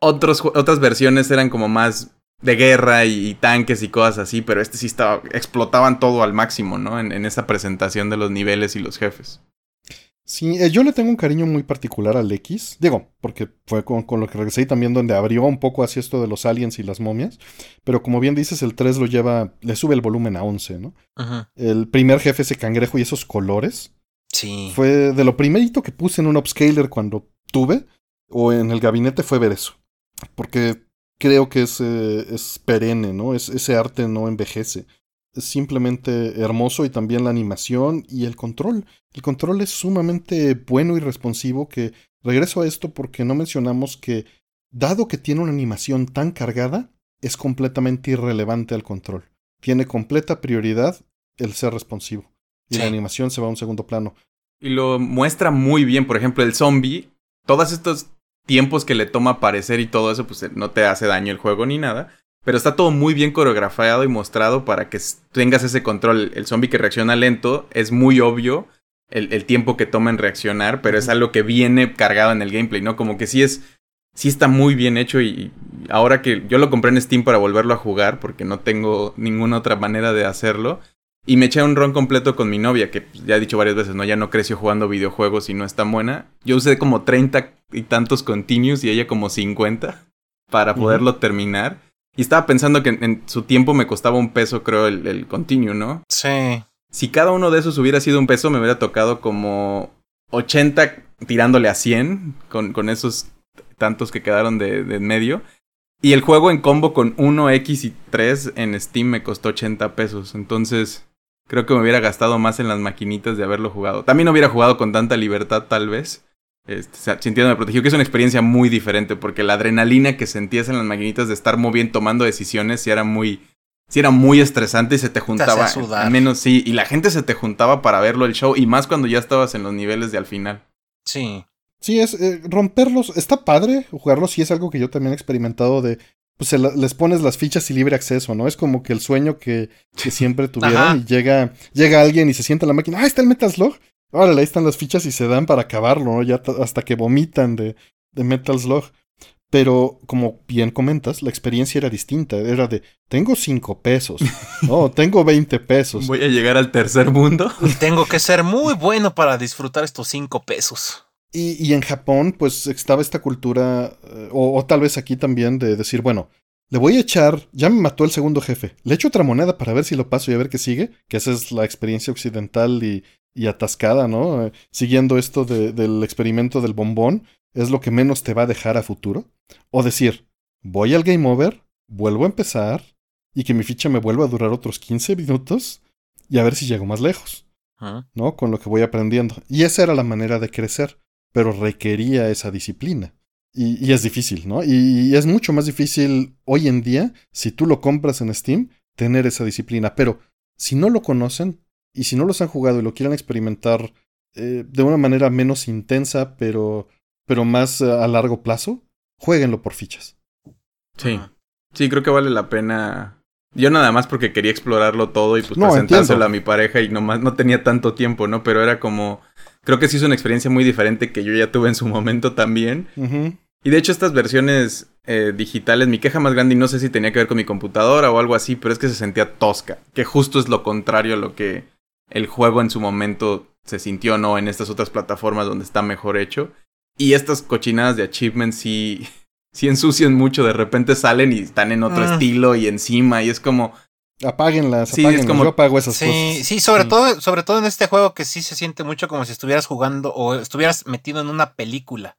otros, otras versiones eran como más de guerra y, y, tanques y cosas así, pero este sí estaba, explotaban todo al máximo, ¿no? En, en esa presentación de los niveles y los jefes. Sí, eh, yo le tengo un cariño muy particular al X, digo, porque fue con, con, lo que regresé y también donde abrió un poco así esto de los aliens y las momias, pero como bien dices, el 3 lo lleva, le sube el volumen a 11, ¿no? -huh. El primer jefe, ese cangrejo y esos colores, sí. fue de lo primerito que puse en un upscaler cuando tuve, o en el gabinete fue ver eso, porque creo que es, eh, es perenne, ¿no? Es, ese arte no envejece. Es simplemente hermoso y también la animación y el control. El control es sumamente bueno y responsivo que regreso a esto porque no mencionamos que dado que tiene una animación tan cargada, es completamente irrelevante al control. Tiene completa prioridad el ser responsivo. Y sí. la animación se va a un segundo plano. Y lo muestra muy bien, por ejemplo, el zombie. Todos estos tiempos que le toma aparecer y todo eso, pues no te hace daño el juego ni nada. Pero está todo muy bien coreografiado y mostrado para que tengas ese control. El zombie que reacciona lento es muy obvio el, el tiempo que toma en reaccionar, pero es algo que viene cargado en el gameplay, ¿no? Como que sí es. Sí está muy bien hecho y ahora que yo lo compré en Steam para volverlo a jugar, porque no tengo ninguna otra manera de hacerlo. Y me eché un run completo con mi novia, que ya he dicho varias veces, ¿no? Ya no creció jugando videojuegos y no es tan buena. Yo usé como 30 y tantos continuos y ella como 50 para poderlo uh -huh. terminar. Y estaba pensando que en, en, su tiempo me costaba un peso, creo, el, el continuo, ¿no? Sí. Si cada uno de esos hubiera sido un peso, me hubiera tocado como 80 tirándole a 100 con, con esos tantos que quedaron de, de en medio. Y el juego en combo con 1, X y 3 en Steam me costó 80 pesos. Entonces, Creo que me hubiera gastado más en las maquinitas de haberlo jugado. También hubiera jugado con tanta libertad, tal vez. Este, o sea, sintiéndome protegido, que es una experiencia muy diferente, porque la adrenalina que sentías en las maquinitas de estar muy bien tomando decisiones, sí era muy, sí era muy estresante y se te juntaba. al menos sí, y la gente se te juntaba para verlo el show, y más cuando ya estabas en los niveles de al final. Sí. Sí, es eh, romperlos. Está padre jugarlos, sí es algo que yo también he experimentado de. Pues les pones las fichas y libre acceso, ¿no? Es como que el sueño que, que siempre tuvieron y llega, llega alguien y se sienta en la máquina. ¡Ah, está el Metal Slug! Órale, ahí están las fichas y se dan para acabarlo, ¿no? Ya hasta que vomitan de, de Metal Slug. Pero, como bien comentas, la experiencia era distinta. Era de, tengo cinco pesos. No, tengo 20 pesos. Voy a llegar al tercer mundo. Y tengo que ser muy bueno para disfrutar estos cinco pesos. Y, y en Japón, pues estaba esta cultura, eh, o, o, tal vez aquí también, de decir, bueno, le voy a echar, ya me mató el segundo jefe, le echo otra moneda para ver si lo paso y a ver qué sigue, que esa es la experiencia occidental y, y atascada, ¿no? Eh, siguiendo esto de, del experimento del bombón, es lo que menos te va a dejar a futuro. O decir, voy al game over, vuelvo a empezar, y que mi ficha me vuelva a durar otros 15 minutos, y a ver si llego más lejos, ¿no? Con lo que voy aprendiendo. Y esa era la manera de crecer pero requería esa disciplina. Y, es difícil, ¿no? Y, es mucho más difícil hoy en día, si tú lo compras en Steam, tener esa disciplina. Pero si no lo conocen y si no los han jugado y lo quieren experimentar eh, de una manera menos intensa, pero, pero más a largo plazo, jueguenlo por fichas. Sí, sí, creo que vale la pena. Yo nada más porque quería explorarlo todo y pues presentárselo a mi pareja y nomás no tenía tanto tiempo, ¿no? Pero era como creo que sí es una experiencia muy diferente que yo ya tuve en su momento también. Y de hecho estas versiones eh, digitales, mi queja más grande, y no sé si tenía que ver con mi computadora o algo así, pero es que se sentía tosca, que justo es lo contrario a lo que el juego en su momento se sintió, ¿no? En estas otras plataformas donde está mejor hecho. Y estas cochinadas de achievements sí, sí ensucian mucho, de repente salen y están en otro ah. estilo y encima, y es como, Apáguenlas, sí, Es como... Yo apago esas cosas. Sí, sobre todo, sobre todo en este juego que sí se siente mucho como si estuvieras jugando o estuvieras metido en una película.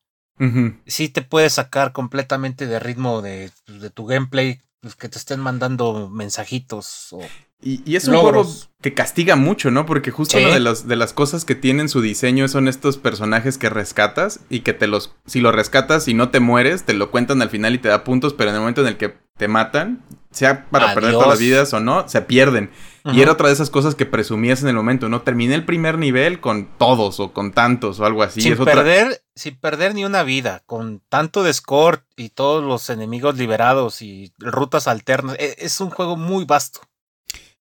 Sí te puede sacar completamente de ritmo de, de tu gameplay, pues, que te estén mandando mensajitos o y, es un juego que castiga mucho, ¿no? Porque justo una de, los, de las cosas que tienen su diseño son estos personajes que rescatas y que te los, si lo rescatas y no te mueres, te lo cuentan al final y te da puntos, pero en el momento en el que te matan, sea para perder todas las vidas o no, se pierden. Y era otra de esas cosas que presumías en el momento, ¿no? Terminé el primer nivel con todos o con tantos o algo así. Sin, perder, sin perder ni una vida, con tanto de score y todos los enemigos liberados y rutas alternas. E, es un juego muy vasto.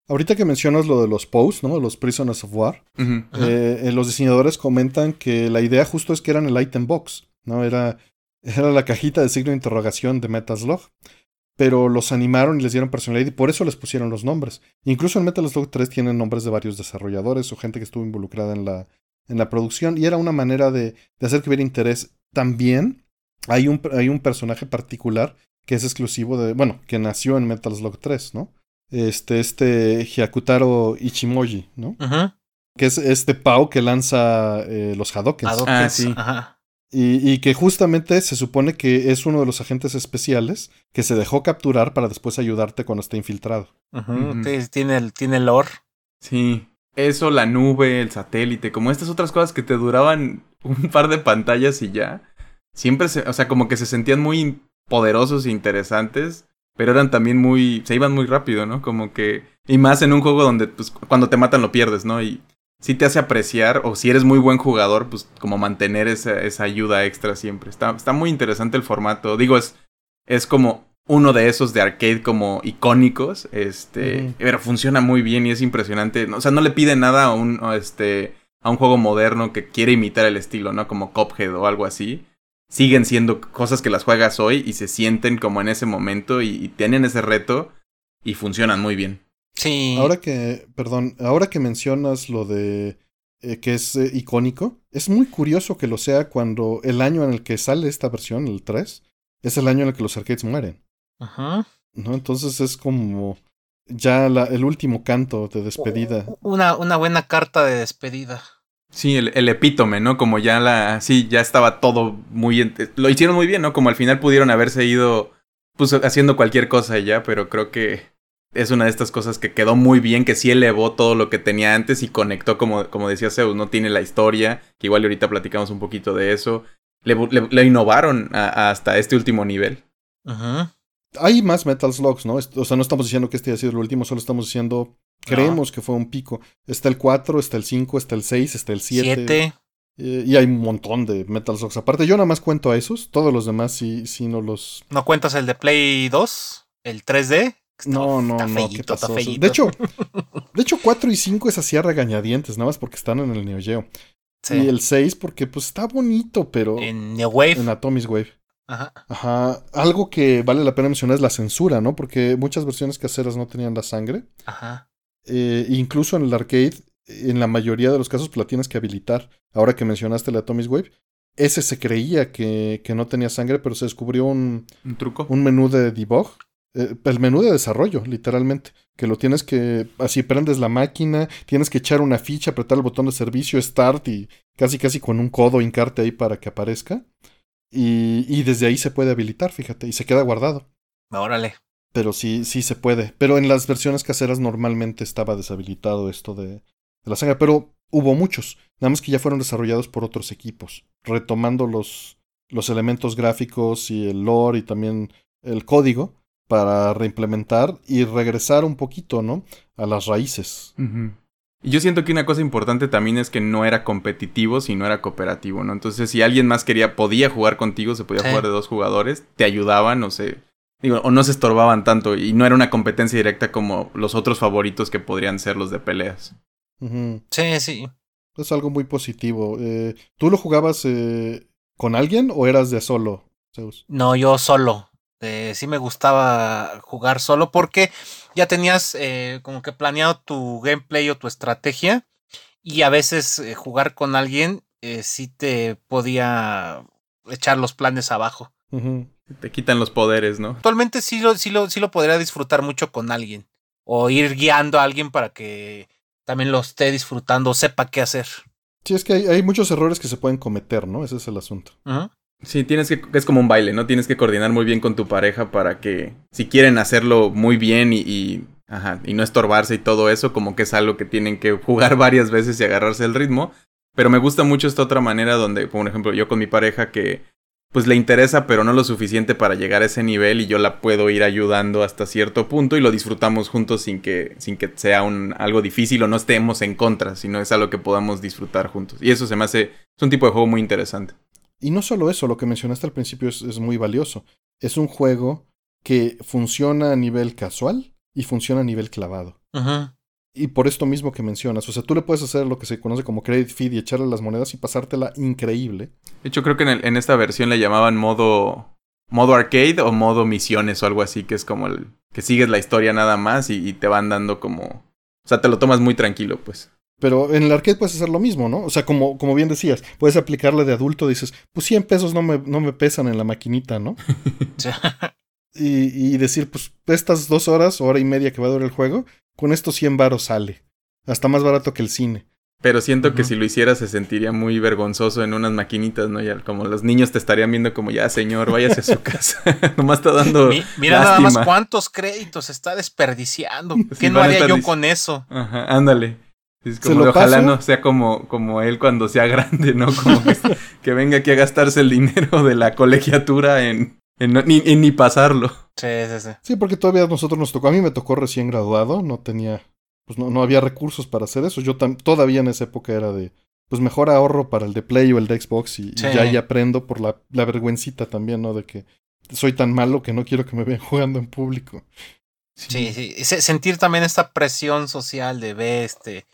Ahorita que mencionas lo de los posts, ¿no? Los Prisoners of War, eh, eh, los diseñadores comentan que la idea justo es que eran el item box, ¿no? Era, era la cajita de signo de interrogación de Metaslog. Pero los animaron y les dieron personalidad y por eso les pusieron los nombres. Incluso en Metal Slug 3 tienen nombres de varios desarrolladores o gente que estuvo involucrada en la, en la producción y era una manera de, de hacer que hubiera interés. También hay un, hay un personaje particular que es exclusivo de, bueno, que nació en Metal Slug 3, ¿no? este, este Hyakutaro Ichimoji, ¿no? Ajá. Que es este Pau que lanza eh, los Hadokens. Ah, sí. Ajá. Y, y, que justamente se supone que es uno de los agentes especiales que se dejó capturar para después ayudarte cuando esté infiltrado. Ajá. Tiene, el, tiene lore. Sí. Eso, la nube, el satélite, como estas otras cosas que te duraban un par de pantallas y ya. Siempre se, o sea, como que se sentían muy poderosos e interesantes pero eran también muy, se iban muy rápido, ¿no? Como que, y más en un juego donde pues cuando te matan lo pierdes, ¿no? Y sí te hace apreciar, o si eres muy buen jugador, pues como mantener esa, esa ayuda extra siempre. Está, está muy interesante el formato. Digo, es, es como uno de esos de arcade como icónicos, este, pero funciona muy bien y es impresionante. O sea, no le pide nada a un, este, a un juego moderno que quiere imitar el estilo, ¿no? Como Cophead o algo así siguen siendo cosas que las juegas hoy y se sienten como en ese momento y, tienen ese reto y funcionan muy bien. Sí. Ahora que, perdón, ahora que mencionas lo de eh, que es eh, icónico, es muy curioso que lo sea cuando el año en el que sale esta versión, el 3, es el año en el que los arcades mueren. Ajá. ¿No? Entonces es como ya el último canto de despedida. Una, una buena carta de despedida. Sí, el, epítome, ¿no? Como ya la. Sí, ya estaba todo muy. Lo hicieron muy bien, ¿no? Como al final pudieron haberse ido. Pues haciendo cualquier cosa ya, pero creo que. Es una de estas cosas que quedó muy bien, que sí elevó todo lo que tenía antes y conectó, como, como decía Zeus, no tiene la historia, que igual ahorita platicamos un poquito de eso. Le, innovaron hasta este último nivel. Ajá. Hay más Metal Slugs, ¿no? O sea, no estamos diciendo que este haya sido el último, solo estamos diciendo, creemos que fue un pico. Está el 4, está el 5, está el 6, está el 7. 7. Eh, y hay un montón de Metal Slugs. Aparte, yo nada más cuento a esos, todos los demás sí, sí no los... ¿No cuentas el de Play 2? ¿El 3D? No, no, no, ¿qué pasó? De hecho, de hecho, 4 y 5 es así a regañadientes, nada más porque están en el Neo Geo. Sí. Y el 6 porque pues está bonito, pero... En Neo Wave. En Atomic Wave. Ajá. Ajá. Algo que vale la pena mencionar es la censura, ¿no? Porque muchas versiones caseras no tenían la sangre. Ajá. Eh, incluso en el arcade, en la mayoría de los casos, pues la tienes que habilitar. Ahora que mencionaste la Atomic Wave, ese se creía que, que no tenía sangre, pero se descubrió un, un truco. Un menú de debug eh, el menú de desarrollo, literalmente, que lo tienes que, así prendes la máquina, tienes que echar una ficha, apretar el botón de servicio, start y casi casi con un codo hincarte ahí para que aparezca. Y, y desde ahí se puede habilitar, fíjate, y se queda guardado. Órale. Pero sí, sí se puede. Pero en las versiones caseras normalmente estaba deshabilitado esto de, de la sangre. Pero hubo muchos, nada más que ya fueron desarrollados por otros equipos, retomando los, los elementos gráficos y el lore y también el código para reimplementar y regresar un poquito, ¿no? A las raíces. Y yo siento que una cosa importante también es que no era competitivo, sino era cooperativo, ¿no? Entonces, si alguien más quería, podía jugar contigo, se podía jugar de dos jugadores, te ayudaban, o se, digo, o no se estorbaban tanto, y no era una competencia directa como los otros favoritos que podrían ser los de peleas. Sí, sí. Es algo muy positivo. Eh, ¿Tú lo jugabas eh, con alguien o eras de solo, Zeus? No, yo solo. Eh, sí me gustaba jugar solo porque ya tenías eh, como que planeado tu gameplay o tu estrategia y a veces eh, jugar con alguien eh, sí te podía echar los planes abajo. Te quitan los poderes, ¿no? Actualmente sí lo, sí, lo, sí lo podría disfrutar mucho con alguien o ir guiando a alguien para que también lo esté disfrutando o sepa qué hacer. Sí, es que hay, hay muchos errores que se pueden cometer, ¿no? Ese es el asunto. Sí, tienes que, es como un baile, ¿no? Tienes que coordinar muy bien con tu pareja para que, si quieren hacerlo muy bien y, ajá, y no estorbarse y todo eso, como que es algo que tienen que jugar varias veces y agarrarse el ritmo. Pero me gusta mucho esta otra manera donde, por ejemplo, yo con mi pareja que pues le interesa, pero no lo suficiente para llegar a ese nivel y yo la puedo ir ayudando hasta cierto punto y lo disfrutamos juntos sin que, sin que sea un, algo difícil o no estemos en contra, sino es algo que podamos disfrutar juntos. Y eso se me hace, es un tipo de juego muy interesante. Y no solo eso, lo que mencionaste al principio es, muy valioso. Es un juego que funciona a nivel casual y funciona a nivel clavado. Y por esto mismo que mencionas, o sea, tú le puedes hacer lo que se conoce como credit feed y echarle las monedas y pasártela increíble. De hecho, creo que en, esta versión le llamaban modo modo arcade o modo misiones o algo así, que es como el que sigues la historia nada más y te van dando como... O sea, te lo tomas muy tranquilo, pues. Pero en el arcade puedes hacer lo mismo, ¿no? O sea, como, como bien decías, puedes aplicarle de adulto, dices, pues 100 pesos no me, no me pesan en la maquinita, ¿no? y, y, decir, pues estas dos horas, hora y media que va a durar el juego, con estos 100 varos sale. Hasta más barato que el cine. Pero siento que si lo hiciera se sentiría muy vergonzoso en unas maquinitas, ¿no? Ya como los niños te estarían viendo como, ya señor, váyase a su casa. Nomás está dando. mira nada más cuántos créditos está desperdiciando. ¿Qué no haría yo con eso? Ajá, ándale. Es como ojalá no sea como, como él cuando sea grande, ¿no? Como que, venga aquí a gastarse el dinero de la colegiatura en, en, ni, ni pasarlo. Sí, sí, sí. Sí, porque todavía a nosotros nos tocó. A mí me tocó recién graduado, no tenía. Pues no, no había recursos para hacer eso. Yo todavía en esa época era de. Pues mejor ahorro para el de Play o el de Xbox y, ya ahí aprendo por la, la vergüencita también, ¿no? De que soy tan malo que no quiero que me vean jugando en público. Sí, sí. Sentir también esta presión social de ver este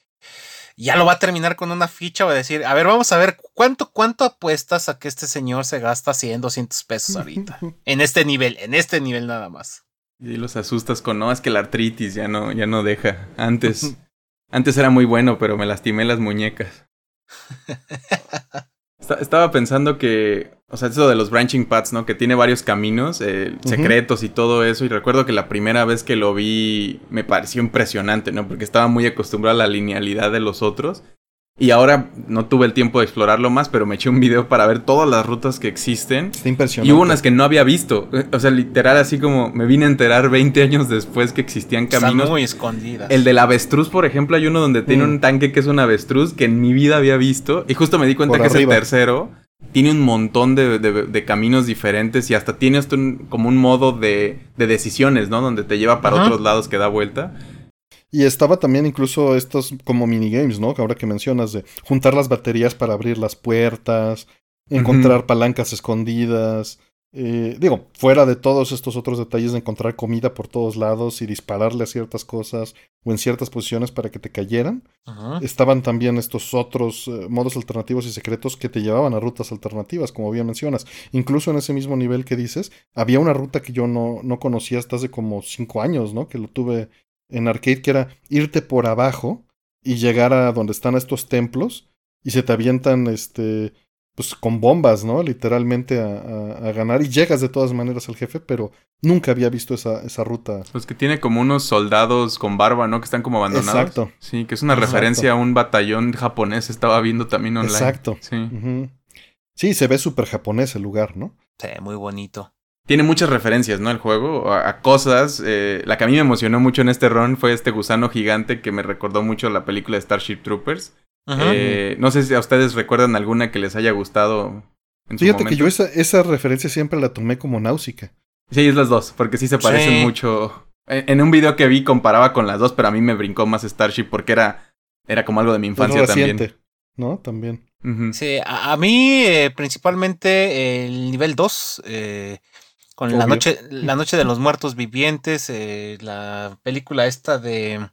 ya lo va a terminar con una ficha, va a decir, a ver, vamos a ver, ¿cuánto, cuánto apuestas a que este señor se gasta 100, 200 pesos ahorita? en este nivel, en este nivel nada más. Y los asustas con, no, es que la artritis ya no, ya no deja. Antes, antes era muy bueno, pero me lastimé las muñecas. Estaba pensando que, o sea, eso de los branching paths, ¿no? Que tiene varios caminos, eh, secretos y todo eso. Y recuerdo que la primera vez que lo vi me pareció impresionante, ¿no? Porque estaba muy acostumbrado a la linealidad de los otros. Y ahora no tuve el tiempo de explorarlo más, pero me eché un video para ver todas las rutas que existen. Está impresionante. Y hubo unas que no había visto. O sea, literal, así como me vine a enterar 20 años después que existían caminos. Están muy escondidas. El del avestruz, por ejemplo, hay uno donde tiene un tanque que es un avestruz que en mi vida había visto. Y justo me di cuenta Por que es el arriba. tercero. Tiene un montón de, de- de caminos diferentes y hasta tiene hasta un- como un modo de, de decisiones, ¿no? Donde te lleva para Ajá. otros lados que da vuelta. Y estaba también incluso estos como minigames, ¿no? Que ahora que mencionas de juntar las baterías para abrir las puertas, encontrar palancas escondidas. eh, digo, fuera de todos estos otros detalles de encontrar comida por todos lados y dispararle a ciertas cosas o en ciertas posiciones para que te cayeran, estaban también estos otros eh, modos alternativos y secretos que te llevaban a rutas alternativas, como bien mencionas. Incluso en ese mismo nivel que dices, había una ruta que yo no, no conocía hasta hace como cinco años, ¿no? Que lo tuve en arcade, que era irte por abajo y llegar a donde están estos templos y se te avientan, este, pues con bombas, ¿no? Literalmente a, a- a ganar y llegas de todas maneras al jefe, pero nunca había visto esa, esa ruta. Pues que tiene como unos soldados con barba, ¿no? Que están como abandonados. Exacto. Sí, que es una Exacto. referencia a un batallón japonés. Estaba viendo también online. Exacto. Sí. Sí, se ve súper japonés el lugar, ¿no? Sí, muy bonito. Tiene muchas referencias, ¿no? El juego, a, a cosas. eh, la que a mí me emocionó mucho en este run fue este gusano gigante que me recordó mucho la película de Starship Troopers. Eh, no sé si a ustedes recuerdan alguna que les haya gustado. En su Fíjate que yo esa, esa referencia siempre la tomé como náusica. Sí, es las dos, porque sí se parecen Sí. mucho. En, en un video que vi comparaba con las dos, pero a mí me brincó más Starship porque era, era como algo de mi infancia también. reciente, ¿no? También. Sí, a, a mí eh, principalmente el nivel 2, eh, con la noche, la noche de los muertos vivientes, eh, la película esta de,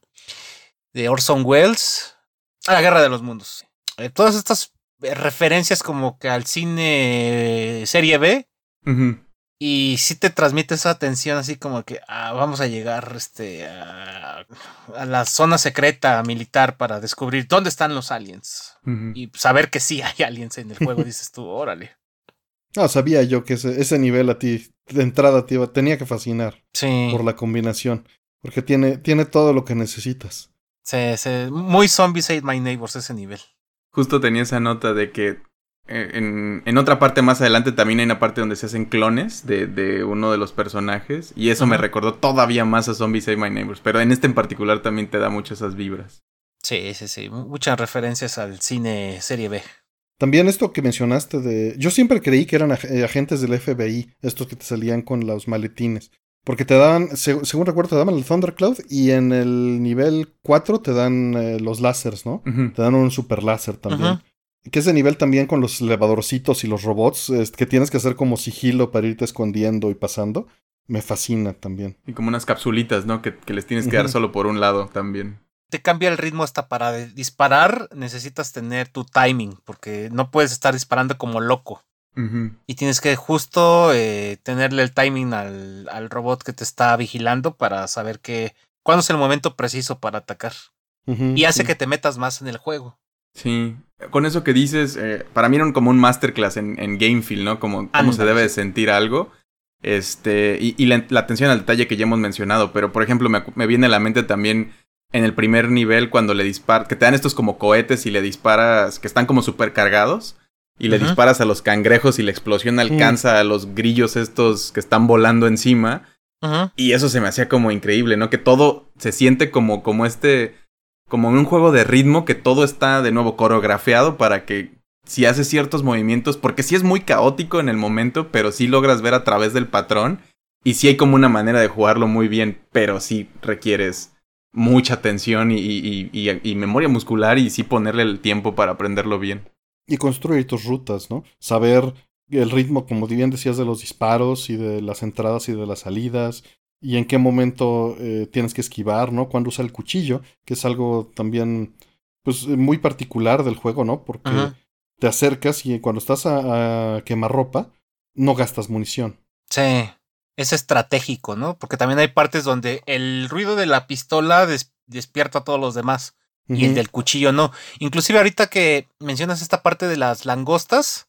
de Orson Welles, a la guerra de los mundos. Eh, todas estas eh, referencias como que al cine serie B y sí te transmite esa tensión así como que ah, vamos a llegar este a, a la zona secreta militar para descubrir dónde están los aliens y saber que sí hay aliens en el juego, dices tú, órale. No, sabía yo que ese, ese nivel a ti, de entrada, te iba- tenía que fascinar Sí, por la combinación. Porque tiene, tiene todo lo que necesitas. se- se- muy Zombies Ate My Neighbors ese nivel. Justo tenía esa nota de que eh, en, en otra parte más adelante también hay una parte donde se hacen clones de, de uno de los personajes. Y eso me recordó todavía más a Zombies Save My Neighbors. Pero en este en particular también te da muchas esas vibras. Sí, sí, sí, muchas referencias al cine serie B. También esto que mencionaste de... Yo siempre creí que eran ag- eh, agentes del FBI, estos que te salían con los maletines. Porque te daban, seg- según recuerdo, te daban el Thundercloud y en el nivel 4 te dan eh, los láseres, ¿no? Te dan un super láser también. Ajá. Que ese nivel también con los elevadorcitos y los robots, es- que tienes que hacer como sigilo para irte escondiendo y pasando, me fascina también. Y como unas capsulitas, ¿no? Que, que les tienes que dar solo por un lado también. Te cambia el ritmo hasta para disparar, necesitas tener tu timing, porque no puedes estar disparando como loco. Y tienes que justo eh, tenerle el timing al, al robot que te está vigilando para saber que cuándo es el momento preciso para atacar. Y hace sí. que te metas más en el juego. Sí, con eso que dices, eh, para mí era como un masterclass en, en game feel, ¿no? Como cómo se debe de sentir algo. Este, y, y la, la atención al detalle que ya hemos mencionado, pero por ejemplo me, me viene a la mente también en el primer nivel cuando le disparas, que te dan estos como cohetes y le disparas, que están como super cargados, y le disparas a los cangrejos y la explosión alcanza a los grillos estos que están volando encima. Y eso se me hacía como increíble, ¿no? Que todo se siente como, como este, como en un juego de ritmo, que todo está de nuevo coreografiado para que si haces ciertos movimientos, porque sí es muy caótico en el momento, pero sí logras ver a través del patrón. Y sí hay como una manera de jugarlo muy bien, pero sí requieres mucha atención y, y- y- y memoria muscular y sí ponerle el tiempo para aprenderlo bien. Y construir tus rutas, ¿no? Saber el ritmo, como bien decías, de los disparos y de las entradas y de las salidas. Y en qué momento eh, tienes que esquivar, ¿no? Cuando usa el cuchillo, que es algo también, pues, muy particular del juego, ¿no? Porque Ajá. te acercas y cuando estás a, a quemarropa, no gastas munición. Sí, es estratégico, ¿no? Porque también hay partes donde el ruido de la pistola des- despierta a todos los demás y el del cuchillo no. Inclusive ahorita que mencionas esta parte de las langostas,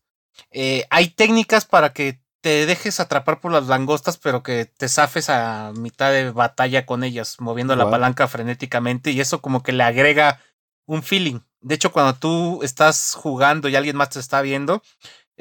eh, hay técnicas para que te dejes atrapar por las langostas, pero que te zafes a mitad de batalla con ellas, moviendo la palanca frenéticamente y eso como que le agrega un feeling De hecho, cuando tú estás jugando y alguien más te está viendo,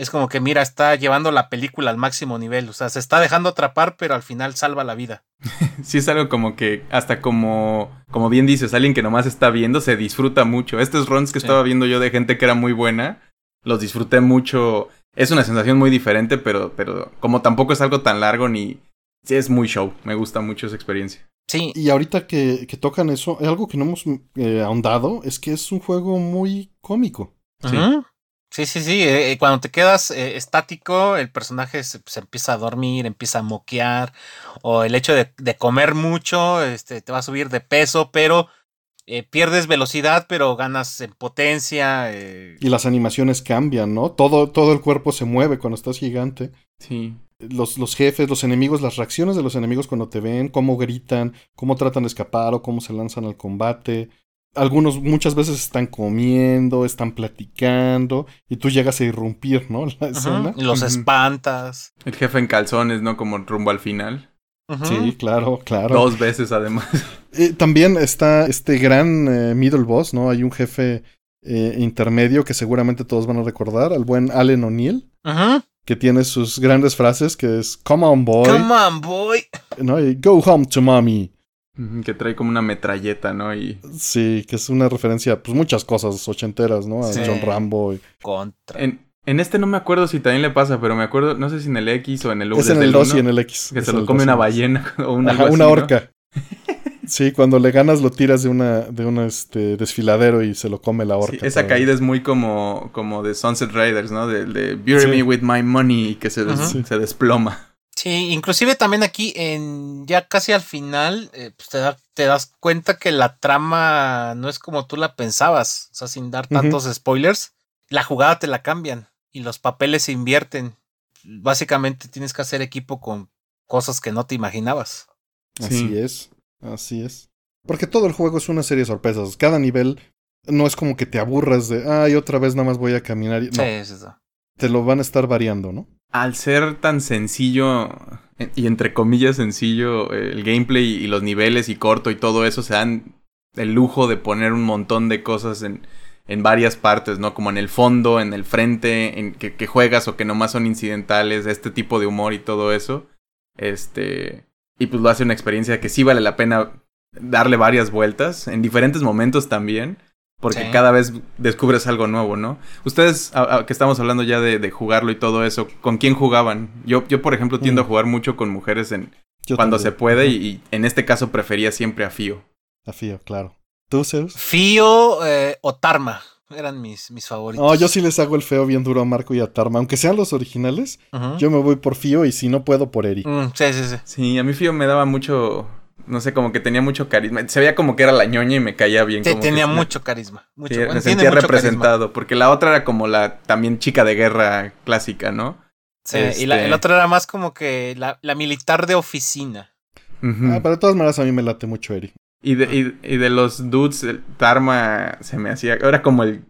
es como que, mira, está llevando la película al máximo nivel. O sea, se está dejando atrapar, pero al final salva la vida. sí, es algo como que, hasta como, como bien dices, alguien que nomás está viendo se disfruta mucho. Estos runs que estaba viendo yo de gente que era muy buena, los disfruté mucho. Es una sensación muy diferente, pero, pero como tampoco es algo tan largo ni... Sí, es muy show. Me gusta mucho esa experiencia. Sí. Y ahorita que, que tocan eso, algo que no hemos eh, ahondado es que es un juego muy cómico. Sí. Sí, sí, sí. Eh, cuando te quedas eh, estático, el personaje se, empieza a dormir, empieza a moquear. O el hecho de, de comer mucho, este, te va a subir de peso, pero eh, pierdes velocidad, pero ganas en potencia. Y las animaciones cambian, ¿no? Todo, todo el cuerpo se mueve cuando estás gigante. Sí. Los, los jefes, los enemigos, las reacciones de los enemigos cuando te ven, cómo gritan, cómo tratan de escapar o cómo se lanzan al combate algunos muchas veces están comiendo, están platicando y tú llegas a irrumpir, ¿no? La escena. Y los espantas. El jefe en calzones, ¿no? Como rumbo al final. Sí, claro, claro. Dos veces además. Eh, también está este gran eh, middle boss, ¿no? Hay un jefe eh, intermedio que seguramente todos van a recordar, al buen Allen O'Neill. Que tiene sus grandes frases que es Come on boy. Come on boy. ¿no? Y Go home to mommy. Que trae como una metralleta, ¿no? Y... Sí, que es una referencia, pues muchas cosas ochenteras, ¿no? A John Rambo. Y... Contra. En, en, este no me acuerdo si también le pasa, pero me acuerdo, no sé si en el X o en el U. Es en el 2 y en el X. Que se lo come una ballena o una, una orca. Sí, cuando le ganas lo tiras de una de un este, desfiladero y se lo come la orca. esa caída es muy como, como de Sunset Riders, ¿no? De, de Bury me with my money que se, se desploma. Sí, inclusive también aquí en ya casi al final eh, pues te, te, das cuenta que la trama no es como tú la pensabas, o sea, sin dar tantos spoilers, la jugada te la cambian y los papeles se invierten. Básicamente tienes que hacer equipo con cosas que no te imaginabas. Así es, así es. Porque todo el juego es una serie de sorpresas. Cada nivel no es como que te aburras de, ay, otra vez nada más voy a caminar. No, sí, es eso. Te lo van a estar variando, ¿no? Al ser tan sencillo, y entre comillas sencillo, el gameplay y los niveles y corto y todo eso, se dan el lujo de poner un montón de cosas en, en varias partes, ¿no? Como en el fondo, en el frente, en que, juegas o que nomás son incidentales, este tipo de humor y todo eso. Este. Y pues lo hace una experiencia que sí vale la pena darle varias vueltas, en diferentes momentos también. Porque cada vez descubres algo nuevo, ¿no? Ustedes, que estamos hablando ya de, jugarlo y todo eso, ¿con quién jugaban? Yo, yo por ejemplo, tiendo a mm. jugar mucho con mujeres en cuando se puede y, en este caso prefería siempre a Fío. A Fío, claro. ¿Tú, Zeus? Fío eh, o Tarma eran mis, mis favoritos. No, yo sí les hago el feo bien duro a Marco y a Tarma. Aunque sean los originales, yo me voy por Fío y si no puedo por Eri. Mm, sí, sí, sí. Sí, a mí Fío me daba mucho no sé, como que tenía mucho carisma. Se veía como que era la ñoña y me caía bien. Sí, tenía mucho carisma. Mucho, me sentía representado. Porque la otra era como la también chica de guerra clásica, ¿no? Sí, y la, el este otro era más como que la, la militar de oficina. ah, pero de todas maneras a mí me late mucho Eri. Y de, y, y de los dudes, el Tarma se me hacía. Era como el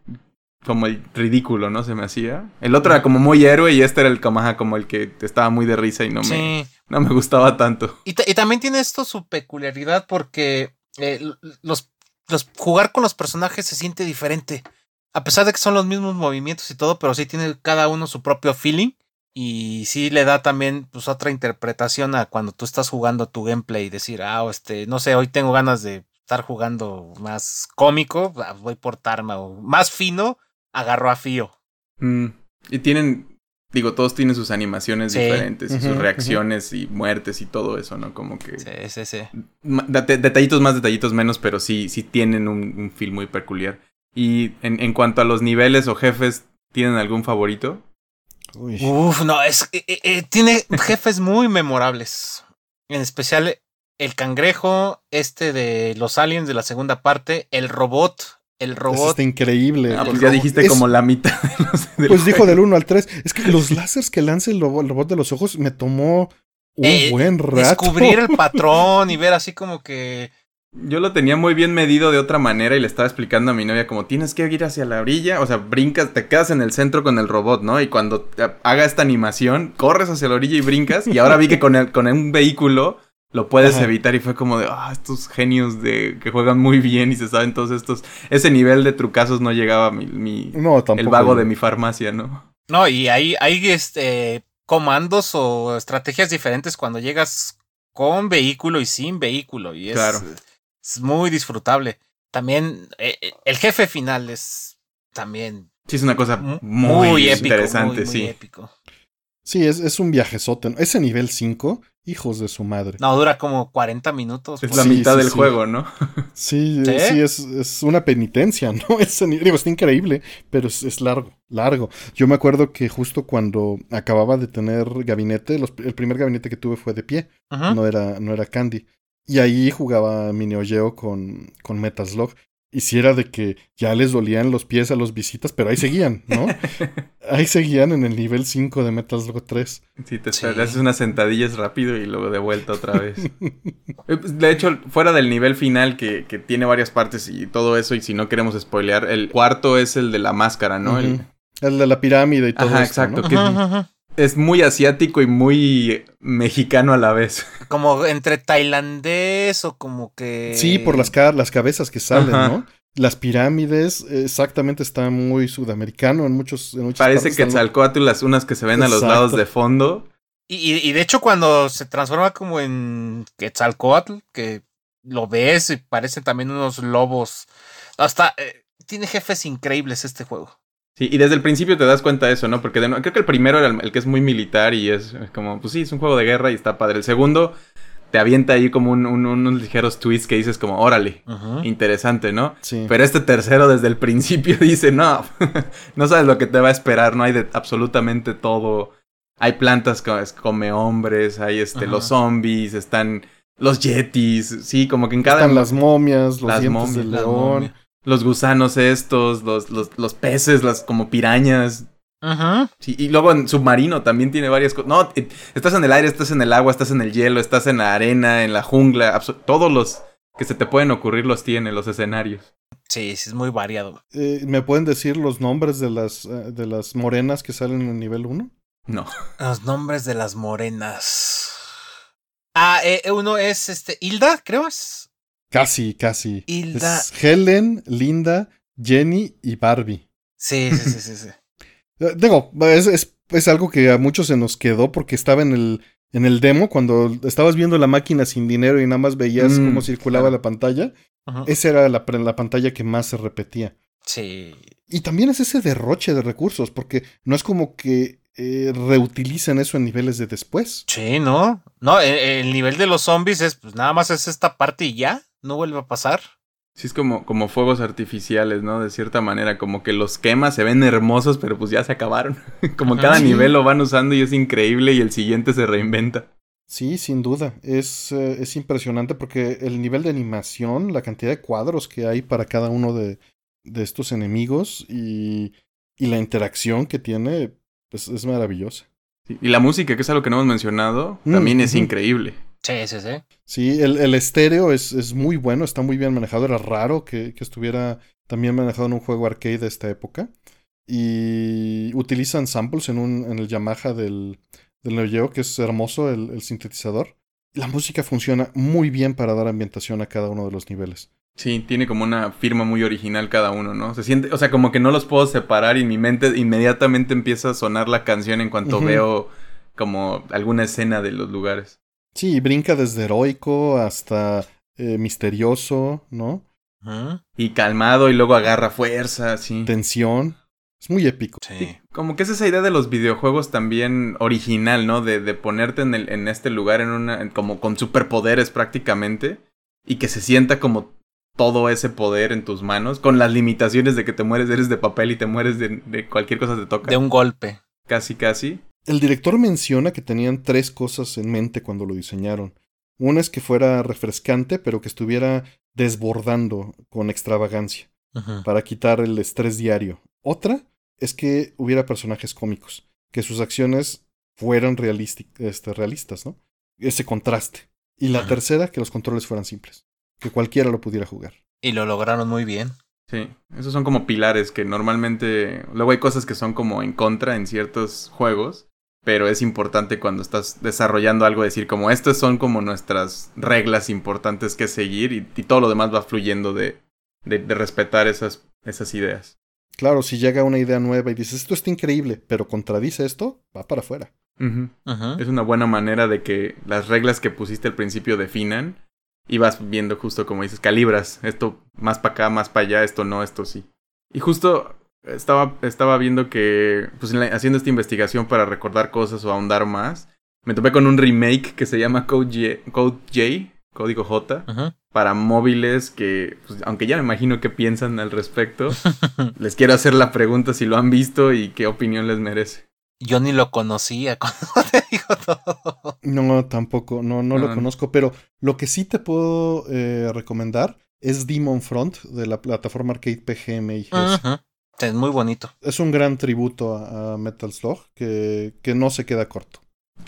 como el ridículo, ¿no? Se me hacía. El otro era como muy héroe y este era el como, como el que estaba muy de risa y no me, no me gustaba tanto. Y, también tiene esto su peculiaridad porque eh, los, los, jugar con los personajes se siente diferente. A pesar de que son los mismos movimientos y todo, pero sí tiene cada uno su propio feeling. Y sí le da también pues otra interpretación a cuando tú estás jugando tu gameplay y decir, ah, este, no sé, hoy tengo ganas de estar jugando más cómico, ah, voy por Tarma o más fino, agarró a Fío. Mm, y tienen, digo, todos tienen sus animaciones diferentes y sus reacciones y muertes y todo eso, ¿no? Como que... Sí, sí, sí. Detallitos más, detallitos menos, pero sí, sí tienen un, un feel muy peculiar. Y en, en, cuanto a los niveles o jefes, ¿tienen algún favorito? Uf, no, es, eh, eh, tiene jefes muy memorables. En especial el cangrejo, este de los aliens de la segunda parte, el robot, el robot. está increíble. Ah, pues ya dijiste como la mitad de los Pues dijo del 1 al 3. Es que los láseres que lanza el robot, de los ojos me tomó un eh, buen rato. Descubrir el patrón y ver así como que. Yo lo tenía muy bien medido de otra manera y le estaba explicando a mi novia como tienes que ir hacia la orilla, o sea, brincas, te quedas en el centro con el robot, ¿no? Y cuando haga esta animación, corres hacia la orilla y brincas. Y ahora vi que con, el, con un vehículo lo puedes Ajá. evitar y fue como de, ah, estos genios de que juegan muy bien y se saben todos estos, ese nivel de trucazos no llegaba a mi, mi- No, tampoco. el vago yo. de mi farmacia, ¿no? No, y hay, hay este comandos o estrategias diferentes cuando llegas con vehículo y sin vehículo. Y es, Claro. es muy disfrutable. También eh, eh, el jefe final es también Sí, es una cosa mu- muy, épico. interesante, muy, muy sí. épico. Sí, es, es un viajezote. Ese nivel 5, hijos de su madre. No, dura como 40 minutos. Es pues. la Sí, mitad sí, del sí. juego, ¿no? Sí, ¿Sí? sí, es, es una penitencia, ¿no? Nivel, digo, está increíble, pero es, es largo, largo. Yo me acuerdo que justo cuando acababa de tener gabinete, los- el primer gabinete que tuve fue de pie, no, era, no era Candy. Y ahí jugaba mi Neo Geo con, con Metaslog. Y si era de que ya les dolían los pies a los visitas, pero ahí seguían, ¿no? ahí seguían en el nivel 5 de Metaslog 3. Sí, te Sí. haces unas sentadillas rápido y luego de vuelta otra vez. Eh, pues, De hecho, fuera del nivel final que, que tiene varias partes y todo eso, y si no queremos spoilear, el cuarto es el de la máscara, ¿no? El- de la pirámide y todo Ajá, esto, ¿no? exacto. que- Ujú, ujú. Es muy asiático y muy mexicano a la vez. Como entre tailandés o como que. Sí, por las, ca- las cabezas que salen, Ajá. ¿no? Las pirámides, exactamente, está muy sudamericano en muchos. En muchas Parece partes que están- Tzalcoatl, las unas que se ven a los lados de fondo. Y, y- y de hecho, cuando se transforma como en Quetzalcoatl, que lo ves y parecen también unos lobos. Hasta eh, tiene jefes increíbles este juego. Sí, y desde el principio te das cuenta de eso, ¿no? Porque de creo que el primero era el, el que es muy militar y es como, pues sí, es un juego de guerra y está padre. El segundo te avienta ahí como un- un- unos ligeros twists que dices como, órale, interesante, ¿no? Sí. Pero este tercero desde el principio dice, no, no sabes lo que te va a esperar, no hay de absolutamente todo. Hay plantas que es- come hombres, hay este, los zombies, están los yetis, sí, como que en cada... Están las momias, los Las dientes momias, del león. Los gusanos estos, los, los, los peces, las como pirañas. Ujú. Sí, y luego en submarino también tiene varias cosas. No, eh, estás en el aire, estás en el agua, estás en el hielo, estás en la arena, en la jungla. Todos los que se te pueden ocurrir los tiene, los escenarios. Sí, sí, es muy variado. Eh, ¿Me pueden decir los nombres de las, eh, de las morenas que salen en el nivel 1? No. Los nombres de las morenas. Ah, eh, uno es este Hilda, creo es. Casi, casi. Hilda. Es Helen, Linda, Jenny y Barbie. Sí, sí, sí, sí. sí. Eh, Digo, es, es, es algo que a muchos se nos quedó porque estaba en el, en el demo cuando estabas viendo la máquina sin dinero y nada más veías Mm, cómo circulaba claro. la pantalla. Esa era la, la pantalla que más se repetía. Sí. Y también es ese derroche de recursos, porque no es como que eh, reutilicen eso en niveles de después. Sí, ¿no? No, el, el nivel de los zombies es, pues nada más es esta parte y ya. No vuelve a pasar. Sí, es como, como fuegos artificiales, ¿no? De cierta manera, como que los quemas, se ven hermosos, pero pues ya se acabaron. como Ajá. cada Sí. nivel lo van usando y es increíble y el siguiente se reinventa. Sí, sin duda. Es, eh, es impresionante porque el nivel de animación, la cantidad de cuadros que hay para cada uno de, de estos enemigos y, y la interacción que tiene, pues es maravillosa. Sí, Y la música, que es algo que no hemos mencionado, Mm, también es ujú. increíble. Sí, sí, sí. Sí, el, el estéreo es, es muy bueno, está muy bien manejado. Era raro que, que estuviera también manejado en un juego arcade de esta época. Y utilizan samples en, un, en el Yamaha del, del Neo Geo, que es hermoso el, el sintetizador. La música funciona muy bien para dar ambientación a cada uno de los niveles. Sí, tiene como una firma muy original cada uno, ¿no? Se siente, o sea, como que no los puedo separar y en mi mente inmediatamente empieza a sonar la canción en cuanto veo como alguna escena de los lugares. Sí, brinca desde heroico hasta eh, misterioso, ¿no? Y calmado y luego agarra fuerza, sí. Tensión. Es muy épico. Sí. Sí, como que es esa idea de los videojuegos también original, ¿no? De, de ponerte en, el, en este lugar en una, en- como con superpoderes prácticamente y que se sienta como todo ese poder en tus manos, con las limitaciones de que te mueres, eres de papel y te mueres de, de cualquier cosa te toca. De un golpe. Casi, casi. El director menciona que tenían tres cosas en mente cuando lo diseñaron. Una es que fuera refrescante, pero que estuviera desbordando con extravagancia, para quitar el estrés diario. Otra es que hubiera personajes cómicos, que sus acciones fueran este, realistas, ¿no? Ese contraste. Y la Ajá. tercera, que los controles fueran simples, que cualquiera lo pudiera jugar. Y lo lograron muy bien. Sí, esos son como pilares que normalmente... Luego hay cosas que son como en contra en ciertos juegos. Pero es importante cuando estás desarrollando algo decir como estas son como nuestras reglas importantes que seguir y, todo lo demás va fluyendo de, de, respetar esas, esas ideas. Claro, si llega una idea nueva y dices esto está increíble, pero contradice esto, va para afuera. Es una buena manera de que las reglas que pusiste al principio definan y vas viendo justo como dices, calibras, esto más para acá, más para allá, esto no, esto sí. Y justo estaba, estaba viendo que, pues haciendo esta investigación para recordar cosas o ahondar más, me topé con un remake que se llama Code J, Code J código J, para móviles que, pues, aunque ya me imagino qué piensan al respecto, les quiero hacer la pregunta si lo han visto y qué opinión les merece. Yo ni lo conocía cuando te digo todo. No, tampoco, no, no, lo conozco, pero lo que sí te puedo eh, recomendar es Demon Front de la plataforma Arcade PGM Es muy bonito. Es un gran tributo a, Metal Slug que, que no se queda corto.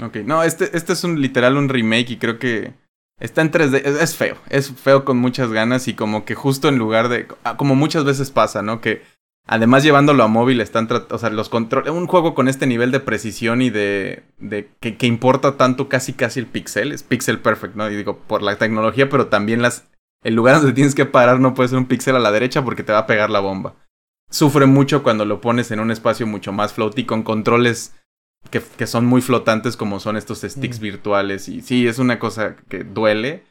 Ok, no, este, este es un literal un remake y creo que está en 3D. Es, feo, es feo con muchas ganas y como que justo en lugar de. Ah, como muchas veces pasa, ¿no? Que Además, llevándolo a móvil, están o sea, los controles. Un juego con este nivel de precisión y de. de que, que, importa tanto casi casi el pixel. Es pixel perfect, ¿no? Y digo, por la tecnología, pero también las. El lugar donde tienes que parar no puede ser un pixel a la derecha porque te va a pegar la bomba. Sufre mucho cuando lo pones en un espacio mucho más floaty con controles que, que son muy flotantes como son estos sticks mm. virtuales. Y sí, es una cosa que duele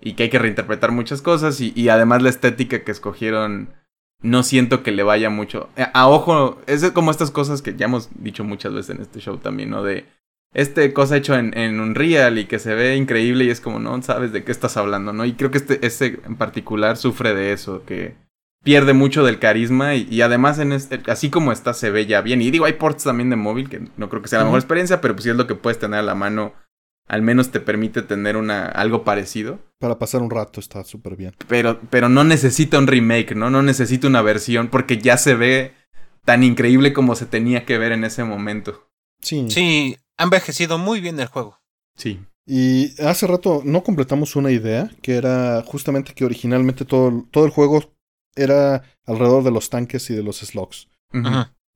y que hay que reinterpretar muchas cosas. Y, y además la estética que escogieron no siento que le vaya mucho. Eh, a, ojo, es como estas cosas que ya hemos dicho muchas veces en este show también, ¿no? De este cosa hecho en, en Unreal y que se ve increíble y es como, no sabes de qué estás hablando, ¿no? Y creo que este, este en particular sufre de eso, que pierde mucho del carisma y, además en este, así como está se ve ya bien. Y digo, hay ports también de móvil que no creo que sea la mejor experiencia, pero pues sí es lo que puedes tener a la mano al menos te permite tener una algo parecido. Para pasar un rato está súper bien. Pero, pero no necesita un remake, ¿no? No necesita una versión porque ya se ve tan increíble como se tenía que ver en ese momento. Sí. Sí, ha envejecido muy bien el juego. Sí. Y hace rato no completamos una idea, que era justamente que originalmente todo, todo el juego era alrededor de los tanques y de los slugs.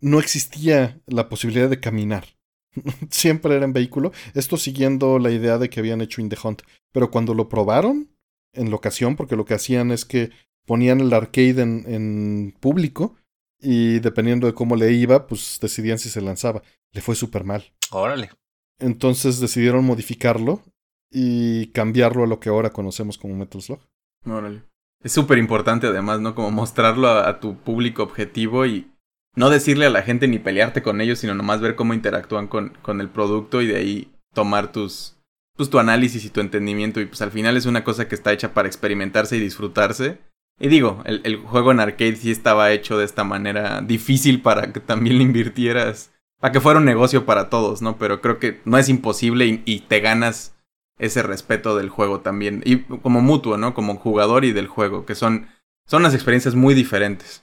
No existía la posibilidad de caminar. siempre era en vehículo. Esto siguiendo la idea de que habían hecho In the Hunt. Pero cuando lo probaron en locación, porque lo que hacían es que ponían el arcade en, en público y dependiendo de cómo le iba, pues decidían si se lanzaba. Le fue súper mal. Órale. Entonces decidieron modificarlo y cambiarlo a lo que ahora conocemos como Metal Slug. Órale. Es súper importante además, ¿no? Como mostrarlo a, tu público objetivo y no decirle a la gente ni pelearte con ellos, sino nomás ver cómo interactúan con, con el producto y de ahí tomar tus, pues, tu análisis y tu entendimiento. Y pues al final es una cosa que está hecha para experimentarse y disfrutarse. Y digo, el, el juego en arcade sí estaba hecho de esta manera difícil para que también le invirtieras, para que fuera un negocio para todos, ¿no? Pero creo que no es imposible y, y te ganas ese respeto del juego también. Y como mutuo, ¿no? Como jugador y del juego, que son, son unas experiencias muy diferentes.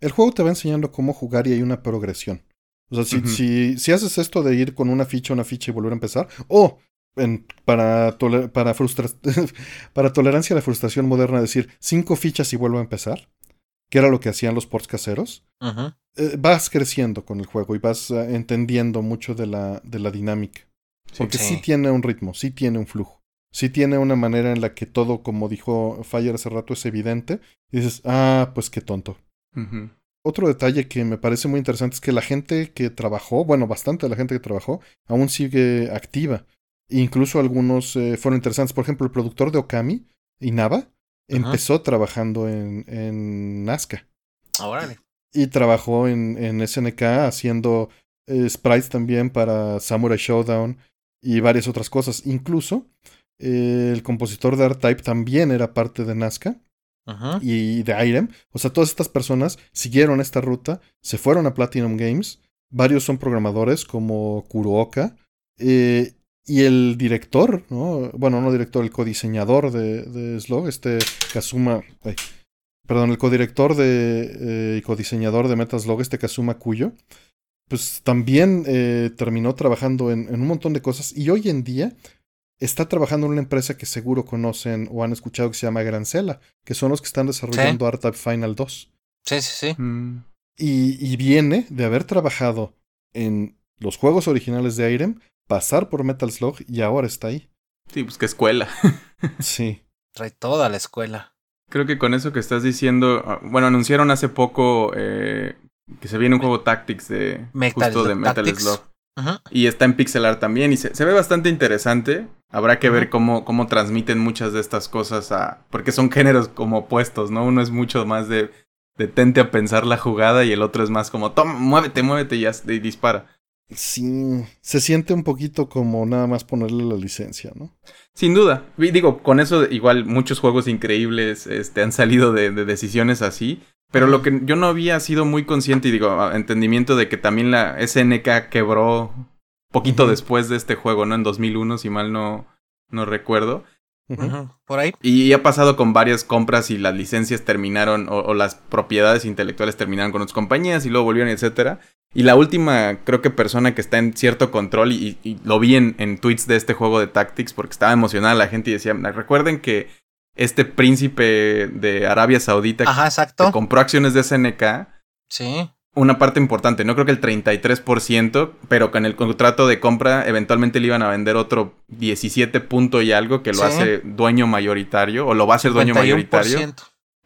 El juego te va enseñando cómo jugar y hay una progresión. O sea, si, si, si, haces esto de ir con una ficha, una ficha y volver a empezar, o en, para, para, para tolerancia a la frustración moderna, decir cinco fichas y vuelvo a empezar, que era lo que hacían los ports caseros, eh, vas creciendo con el juego y vas eh, entendiendo mucho de la, de la dinámica. Porque sí. tiene un ritmo, sí tiene un flujo. Sí tiene una manera en la que todo, como dijo Fire hace rato, es evidente. Y dices, ah, pues qué tonto. Otro detalle que me parece muy interesante es que la gente que trabajó, bueno, bastante de la gente que trabajó, aún sigue activa. Incluso algunos eh, fueron interesantes. Por ejemplo, el productor de Okami, Inaba, empezó trabajando en, en Nazca. Órale. Y trabajó en, en SNK haciendo eh, sprites también para Samurai Showdown y varias otras cosas. Incluso eh, el compositor de R-Type también era parte de Nazca y de Irem. O sea, todas estas personas siguieron esta ruta, se fueron a Platinum Games. Varios son programadores como Kuruoka. Eh, y el director, ¿no? Bueno, no director, el codiseñador de, de Slog, este Kazuma. perdón, el codirector de, eh, y codiseñador de Metaslog, este Kazuma Kuyo, pues también eh, terminó trabajando en, en, un montón de cosas. Y hoy en día está trabajando en una empresa que seguro conocen o han escuchado que se llama Grancela, que son los que están desarrollando Art Final 2. Sí, sí, sí. Mm. Y, y, viene de haber trabajado en los juegos originales de Irem, pasar por Metal Slug y ahora está ahí. Sí, pues qué escuela. sí. Trae toda la escuela. Creo que con eso que estás diciendo, ah, bueno, anunciaron hace poco eh, que se viene un juego Tactics de Metal justo de Metal Slug. Y está en pixel art también y se, ve bastante interesante. Habrá que ver cómo, cómo transmiten muchas de estas cosas a... Porque son géneros como opuestos, ¿no? Uno es mucho más de, de tente a pensar la jugada y el otro es más como, toma, muévete, muévete y, ya, y dispara. Sí, se siente un poquito como nada más ponerle la licencia, ¿no? Sin duda. Digo, con eso igual muchos juegos increíbles este, han salido de, de decisiones así. Pero lo que yo no había sido muy consciente y digo, entendimiento de que también la SNK quebró poquito después de este juego, ¿no? En 2001, si mal no, no recuerdo. Por ahí. Y ha pasado con varias compras y las licencias terminaron o, las propiedades intelectuales terminaron con otras compañías y luego volvieron, etcétera. Y la última, creo que persona que está en cierto control y, y lo vi en, en, tweets de este juego de Tactics porque estaba emocionada la gente y decía, recuerden que este príncipe de Arabia Saudita que compró acciones de SNK. Sí. Una parte importante, no creo que el 33%, pero con el contrato de compra eventualmente le iban a vender otro 17 punto y algo que lo hace dueño mayoritario, o lo va a hacer dueño mayoritario.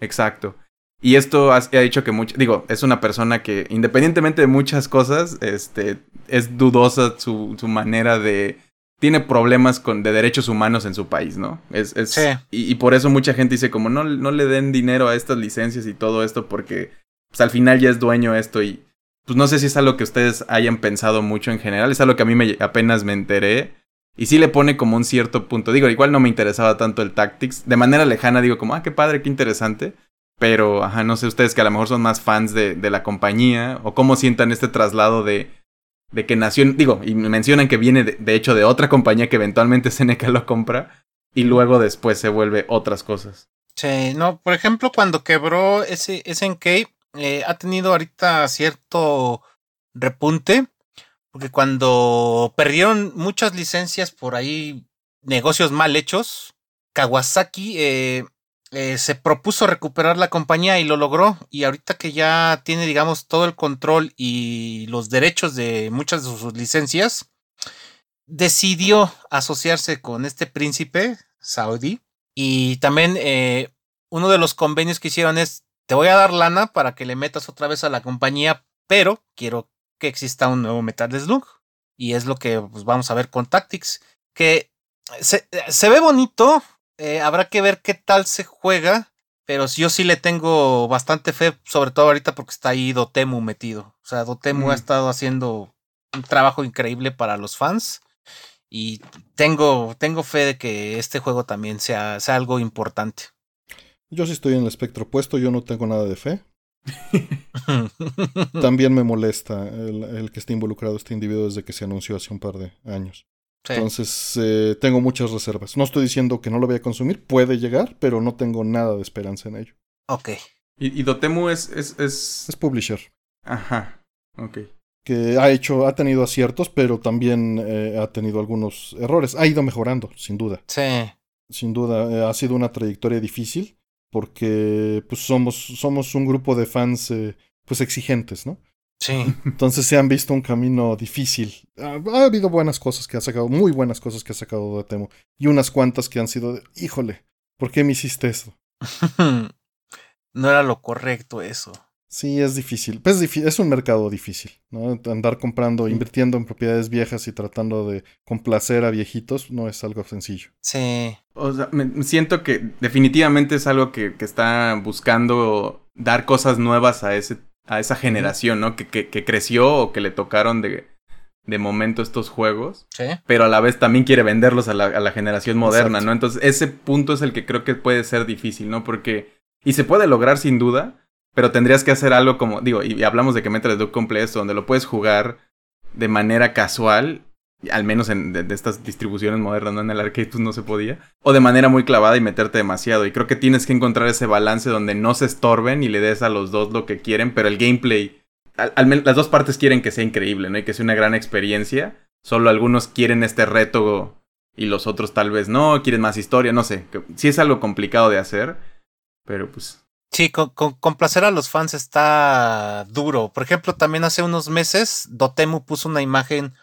Exacto. Y esto ha, ha hecho que mucho, digo, es una persona que independientemente de muchas cosas, este, es dudosa su, su manera de tiene problemas con, de derechos humanos en su país, ¿no? Es, es y, por eso mucha gente dice como no, no le den dinero a estas licencias y todo esto porque pues al final ya es dueño esto y pues no sé si es algo que ustedes hayan pensado mucho en general, es algo que a mí me, apenas me enteré y sí le pone como un cierto punto, digo, igual no me interesaba tanto el Tactics, de manera lejana digo como, ah, qué padre, qué interesante, pero, ajá, no sé ustedes que a lo mejor son más fans de, de la compañía o cómo sientan este traslado de de que nació, digo, y mencionan que viene de, hecho de otra compañía que eventualmente Seneca lo compra y luego después se vuelve otras cosas. Sí, no, por ejemplo, cuando quebró ese SNK, eh, ha tenido ahorita cierto repunte, porque cuando perdieron muchas licencias por ahí, negocios mal hechos, Kawasaki eh, eh, se propuso recuperar la compañía y lo logró. Y ahorita que ya tiene, digamos, todo el control y los derechos de muchas de sus licencias, decidió asociarse con este príncipe saudí. Y también eh, uno de los convenios que hicieron es, te voy a dar lana para que le metas otra vez a la compañía, pero quiero que exista un nuevo Metal Slug. Y es lo que pues, vamos a ver con Tactics, que se, se ve bonito, eh, habrá que ver qué tal se juega. Pero yo sí le tengo bastante fe, sobre todo ahorita porque está ahí Dotemu metido. O sea, Dotemu ha estado haciendo un trabajo increíble para los fans. Y tengo, tengo fe de que este juego también sea, sea algo importante. Yo sí estoy en el espectro opuesto, yo no tengo nada de fe. También me molesta el, el, que esté involucrado este individuo desde que se anunció hace un par de años. Entonces, eh, tengo muchas reservas. No estoy diciendo que no lo voy a consumir, puede llegar, pero no tengo nada de esperanza en ello. Ok. ¿Y, Dotemu es, es, es... Es publisher. Ajá, ok. Que ha hecho, ha tenido aciertos, pero también eh, ha tenido algunos errores. Ha ido mejorando, sin duda. Sí. Sin duda, eh, ha sido una trayectoria difícil, porque pues somos, somos un grupo de fans pues exigentes, ¿no? Sí. Entonces se han visto un camino difícil. Ha, habido buenas cosas que ha sacado, muy buenas cosas que ha sacado de Temo. Y unas cuantas que han sido de, híjole, ¿por qué me hiciste eso? no era lo correcto eso. Sí, es difícil. Es, es un mercado difícil, ¿no? Andar comprando, invirtiendo en propiedades viejas y tratando de complacer a viejitos no es algo sencillo. Sí. O sea, me siento que definitivamente es algo que, que está buscando dar cosas nuevas a ese a esa generación, ¿no? Que, que, creció o que le tocaron de, de momento estos juegos. Sí. Pero a la vez también quiere venderlos a la, a la generación moderna, ¿no? Entonces ese punto es el que creo que puede ser difícil, ¿no? Porque... Y se puede lograr sin duda, pero tendrías que hacer algo como... Digo, y, hablamos de que Metal Slug cumple esto, donde lo puedes jugar de manera casual al menos en de, estas distribuciones modernas, ¿no? En el arcade pues no se podía. O de manera muy clavada y meterte demasiado. Y creo que tienes que encontrar ese balance donde no se estorben y le des a los dos lo que quieren, pero el gameplay, al, las dos partes quieren que sea increíble, ¿no? Y que sea una gran experiencia. Solo algunos quieren este reto y los otros tal vez no, quieren más historia, no sé. Sí es algo complicado de hacer, pero pues Sí, con, complacer a los fans está duro. Por ejemplo, también hace unos meses Dotemu puso una imagen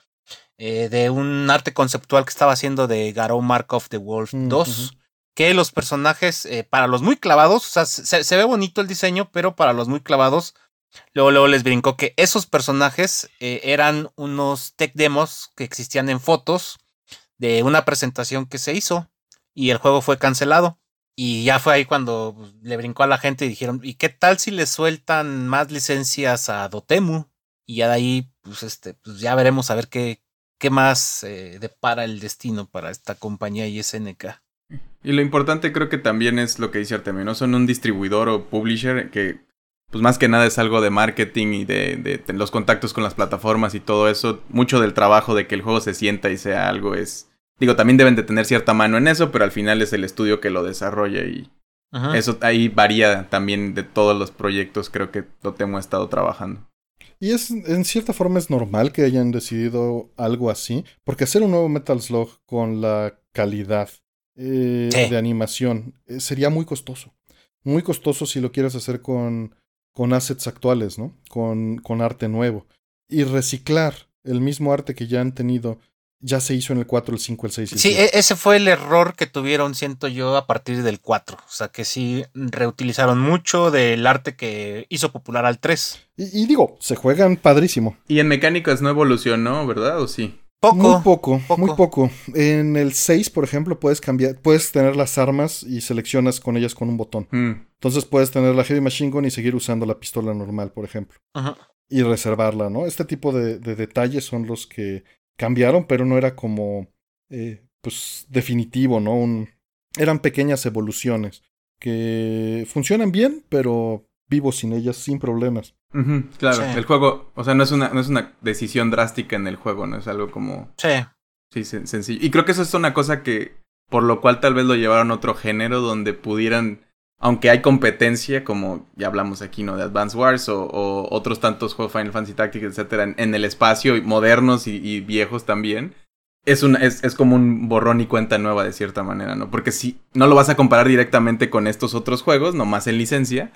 eh, de un arte conceptual que estaba haciendo de Garou Mark of the Wolf 2. Mm, que los personajes, eh, para los muy clavados, o sea, se, ve bonito el diseño, pero para los muy clavados, luego, luego les brincó que esos personajes eh, eran unos tech demos que existían en fotos de una presentación que se hizo y el juego fue cancelado. Y ya fue ahí cuando pues, le brincó a la gente y dijeron, ¿y qué tal si le sueltan más licencias a Dotemu? Y ya de ahí, pues este, pues ya veremos a ver qué, qué más eh, depara el destino para esta compañía y SNK. Y lo importante creo que también es lo que dice Artemio, ¿no? Son un distribuidor o publisher que, pues más que nada es algo de marketing y de, de los contactos con las plataformas y todo eso. Mucho del trabajo de que el juego se sienta y sea algo es Digo, también deben de tener cierta mano en eso, pero al final es el estudio que lo desarrolla y eso ahí varía también de todos los proyectos, creo que Totemo ha estado trabajando. Y es, en cierta forma es normal que hayan decidido algo así, porque hacer un nuevo Metal Slug con la calidad eh, de animación eh, sería muy costoso. Muy costoso si lo quieres hacer con, con assets actuales, ¿no? Con, con arte nuevo. Y reciclar el mismo arte que ya han tenido ya se hizo en el 4, el 5, el 6. sí, e, ese fue el error que tuvieron, siento yo, a partir del 4. O sea, que sí reutilizaron mucho del arte que hizo popular al 3. Y, digo, se juegan padrísimo. Y en mecánicas no evolucionó, ¿verdad? ¿O sí? Poco. Muy poco, muy poco. En el 6, por ejemplo, puedes cambiar, puedes tener las armas y seleccionas con ellas con un botón. Mm. Entonces puedes tener la Heavy Machine Gun y seguir usando la pistola normal, por ejemplo. Ajá. Y reservarla, ¿no? Este tipo de detalles son los que cambiaron, pero no era como, eh, pues, definitivo, ¿no? Un, eran pequeñas evoluciones que funcionan bien, pero vivo sin ellas sin problemas. claro, el juego, o sea, no es, una, no es una decisión drástica en el juego, no es algo como... Sí. Sí, sencillo. Y creo que eso es una cosa que, por lo cual tal vez lo llevaron a otro género donde pudieran aunque hay competencia, como ya hablamos aquí, ¿no? De Advance Wars o, otros tantos juegos Final Fantasy Tactics, etcétera, en, el espacio, modernos y, viejos también. Es, un, es, es, como un borrón y cuenta nueva de cierta manera, ¿no? Porque si no lo vas a comparar directamente con estos otros juegos, nomás en licencia,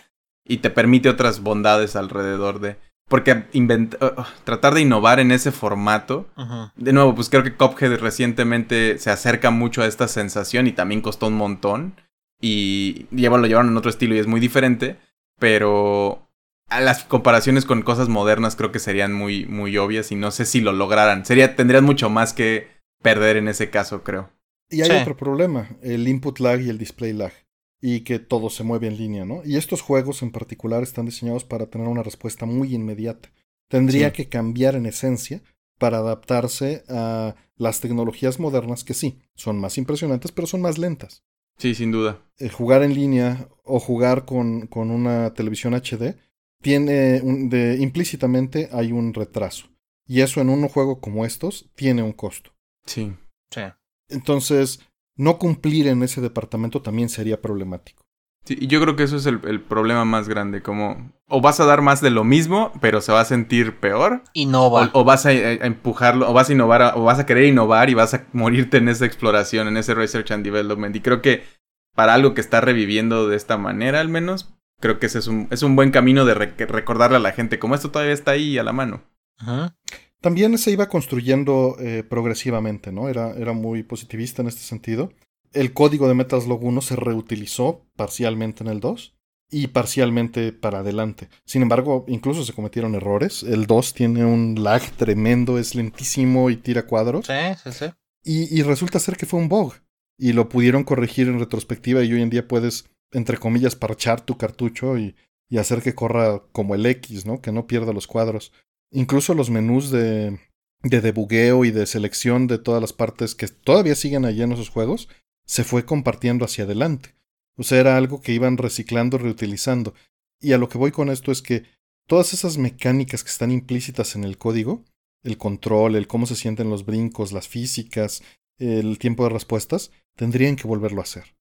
y te permite otras bondades alrededor de... Porque uh, tratar de innovar en ese formato, de nuevo, pues creo que Cuphead recientemente se acerca mucho a esta sensación y también costó un montón y lo llevaron en otro estilo y es muy diferente, pero a las comparaciones con cosas modernas creo que serían muy, muy obvias y no sé si lo lograran. Sería, tendrían mucho más que perder en ese caso, creo. Y hay otro problema, el input lag y el display lag, y que todo se mueve en línea, ¿no? Y estos juegos en particular están diseñados para tener una respuesta muy inmediata. Tendría que cambiar en esencia para adaptarse a las tecnologías modernas que sí, son más impresionantes, pero son más lentas. Sí, sin duda. El jugar en línea o jugar con, con una televisión HD tiene un, de, implícitamente hay un retraso. Y eso en un juego como estos tiene un costo. Sí. Sí. Entonces, no cumplir en ese departamento también sería problemático. Sí, y yo creo que eso es el, el, problema más grande, como o vas a dar más de lo mismo, pero se va a sentir peor. Innova. O, vas a, empujarlo, o vas a innovar, o vas a querer innovar y vas a morirte en esa exploración, en ese research and development. Y creo que para algo que está reviviendo de esta manera, al menos, creo que ese es un, es un buen camino de recordarle a la gente, como esto todavía está ahí a la mano. Ajá. También se iba construyendo eh, progresivamente, ¿no? Era, era muy positivista en este sentido el código de Metal Slug 1 se reutilizó parcialmente en el 2 y parcialmente para adelante. Sin embargo, incluso se cometieron errores. El 2 tiene un lag tremendo, es lentísimo y tira cuadros. Sí, sí, sí. Y, resulta ser que fue un bug. Y lo pudieron corregir en retrospectiva y hoy en día puedes, entre comillas, parchar tu cartucho y, y hacer que corra como el X, ¿no? Que no pierda los cuadros. Incluso los menús de, de debugueo y de selección de todas las partes que todavía siguen allí en esos juegos se fue compartiendo hacia adelante. O sea, era algo que iban reciclando, reutilizando. Y a lo que voy con esto es que todas esas mecánicas que están implícitas en el código, el control, el cómo se sienten los brincos, las físicas, el tiempo de respuestas, tendrían que volverlo a hacer.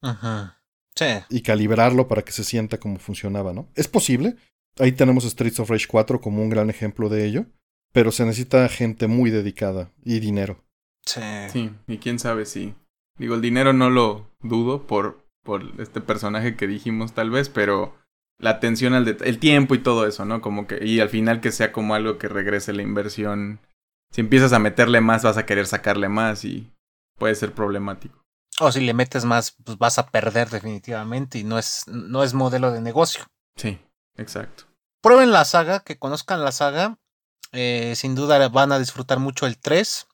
Ajá. Sí. Y calibrarlo para que se sienta como funcionaba, ¿no? Es posible. Ahí tenemos Streets of Rage 4 como un gran ejemplo de ello. Pero se necesita gente muy dedicada y dinero. Sí. Sí, y quién sabe si Digo, el dinero no lo dudo por por este personaje que dijimos tal vez, pero la atención al el tiempo y todo eso, ¿no? Como que y al final que sea como algo que regrese la inversión. Si empiezas a meterle más, vas a querer sacarle más y puede ser problemático. O si le metes más, pues vas a perder definitivamente y no es no es modelo de negocio. Sí, exacto. Prueben la saga, que conozcan la saga. Eh, sin duda van a disfrutar mucho el 3.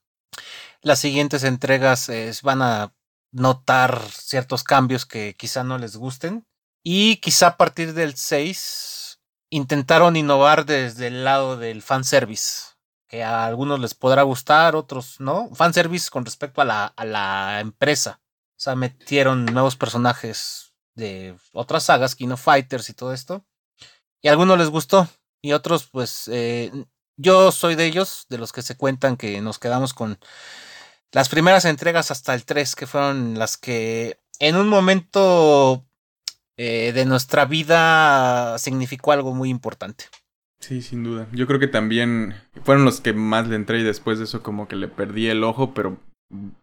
Las siguientes entregas eh, van a notar ciertos cambios que quizá no les gusten. Y quizá a partir del 6 intentaron innovar desde el lado del fanservice. Que a algunos les podrá gustar, otros no. Fanservice con respecto a la, a la empresa. O sea, metieron nuevos personajes de otras sagas, Kino Fighters y todo esto. Y a algunos les gustó. Y otros, pues, eh, yo soy de ellos, de los que se cuentan que nos quedamos con las primeras entregas hasta el 3, que fueron las que en un momento eh, de nuestra vida significó algo muy importante. Sí, sin duda. Yo creo que también fueron los que más le entré y después de eso como que le perdí el ojo, pero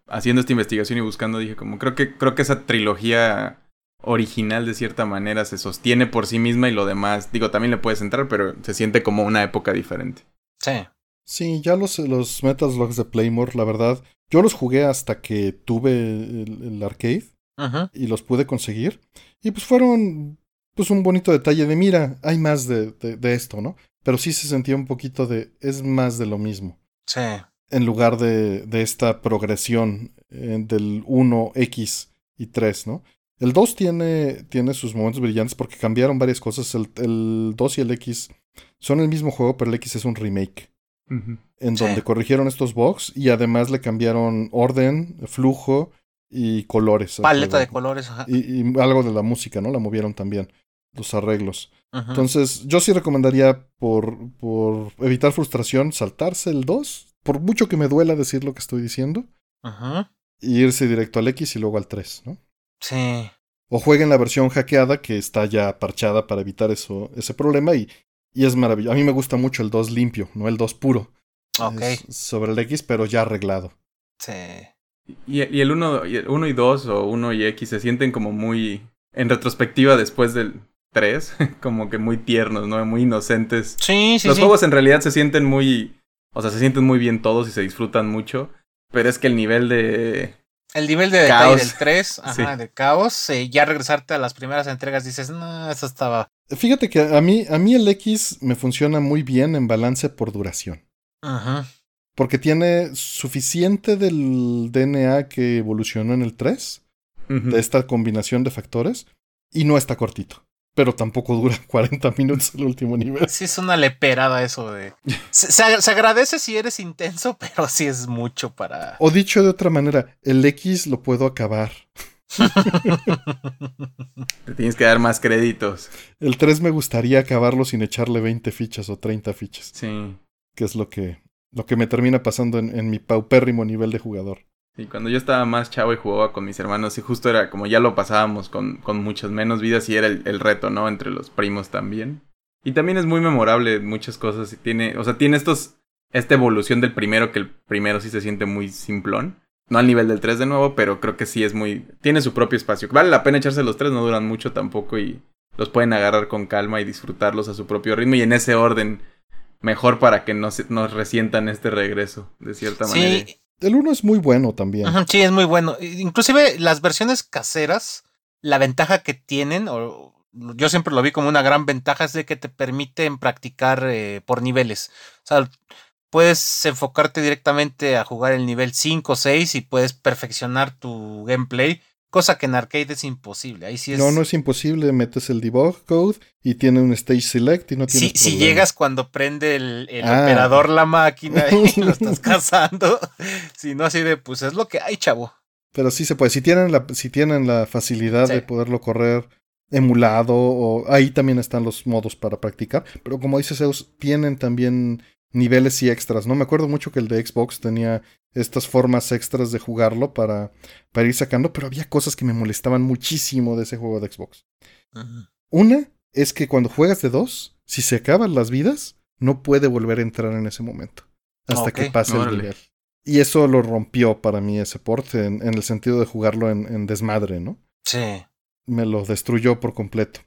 haciendo esta investigación y buscando dije como creo que creo que esa trilogía original de cierta manera se sostiene por sí misma y lo demás, digo, también le puedes entrar, pero se siente como una época diferente. Sí. Sí, ya los, los Metaslogs de Playmore, la verdad, yo los jugué hasta que tuve el, arcade y los pude conseguir. Y pues fueron pues un bonito detalle de, mira, hay más de, de, esto, ¿no? Pero sí se sentía un poquito de, es más de lo mismo. Sí. En lugar de, de esta progresión eh, del 1X y 3, ¿no? El 2 tiene, tiene sus momentos brillantes porque cambiaron varias cosas. El, el 2 y el X son el mismo juego, pero el X es un remake. En donde corrigieron estos bugs y además le cambiaron orden, flujo y colores. Paleta de colores, ajá. Y, y, algo de la música, ¿no? La movieron también, los arreglos. Entonces, yo sí recomendaría, por, por evitar frustración, saltarse el 2. Por mucho que me duela decir lo que estoy diciendo. Ajá. Y irse directo al X y luego al 3, ¿no? Sí. O jueguen la versión hackeada que está ya parchada para evitar eso, ese problema y, y es maravilloso. A mí me gusta mucho el 2 limpio, no el 2 puro. Ok. sobre el X, pero ya arreglado. Sí. Y, y el 1 y, el uno y 2 o 1 y X se sienten como muy, en retrospectiva después del 3, como que muy tiernos, ¿no? Muy inocentes. Sí, sí. Los sí. juegos en realidad se sienten muy, o sea, se sienten muy bien todos y se disfrutan mucho, pero es que el nivel de el nivel de detalle del 3, ajá, sí. de caos, eh, ya regresarte a las primeras entregas dices, no, eso estaba. Fíjate que a mí, a mí el X me funciona muy bien en balance por duración. Ajá. Porque tiene suficiente del DNA que evolucionó en el 3, uh -huh. de esta combinación de factores, y no está cortito. Pero tampoco dura 40 minutos el último nivel. Sí, es una leperada eso de. Se, se, se, agradece si eres intenso, pero sí es mucho para. O dicho de otra manera, el X lo puedo acabar. Te tienes que dar más créditos. El 3 me gustaría acabarlo sin echarle 20 fichas o 30 fichas. Sí. Que es lo que, lo que me termina pasando en, en mi paupérrimo nivel de jugador. Y cuando yo estaba más chavo y jugaba con mis hermanos, y justo era como ya lo pasábamos con, con muchas menos vidas y era el, el, reto, ¿no? Entre los primos también. Y también es muy memorable muchas cosas. Y tiene, o sea, tiene estos, esta evolución del primero, que el primero sí se siente muy simplón. No al nivel del 3 de nuevo, pero creo que sí es muy... Tiene su propio espacio. Vale la pena echarse los tres, no duran mucho tampoco y los pueden agarrar con calma y disfrutarlos a su propio ritmo y en ese orden mejor para que no se, nos resientan este regreso, de cierta sí. manera. El 1 es muy bueno también. Ajá, sí, es muy bueno. Inclusive las versiones caseras, la ventaja que tienen, o yo siempre lo vi como una gran ventaja, es de que te permiten practicar eh, por niveles. O sea, puedes enfocarte directamente a jugar el nivel 5 o 6 y puedes perfeccionar tu gameplay. Cosa que en arcade es imposible. Ahí sí es... No, no es imposible. Metes el debug code y tiene un stage select y no tienes Si, si llegas cuando prende el, el ah. operador la máquina y lo estás cazando. si no, así de, pues es lo que hay, chavo. Pero sí se puede. Si tienen la, si tienen la facilidad sí. de poderlo correr emulado, o ahí también están los modos para practicar. Pero como dice Zeus, tienen también niveles y extras. No me acuerdo mucho que el de Xbox tenía estas formas extras de jugarlo para, para ir sacando, pero había cosas que me molestaban muchísimo de ese juego de Xbox. Una es que cuando juegas de dos, si se acaban las vidas, no puede volver a entrar en ese momento. Hasta okay. que pase Órale. el nivel. Y eso lo rompió para mí ese port en, en el sentido de jugarlo en, en, desmadre, ¿no? Sí. me lo destruyó por completo.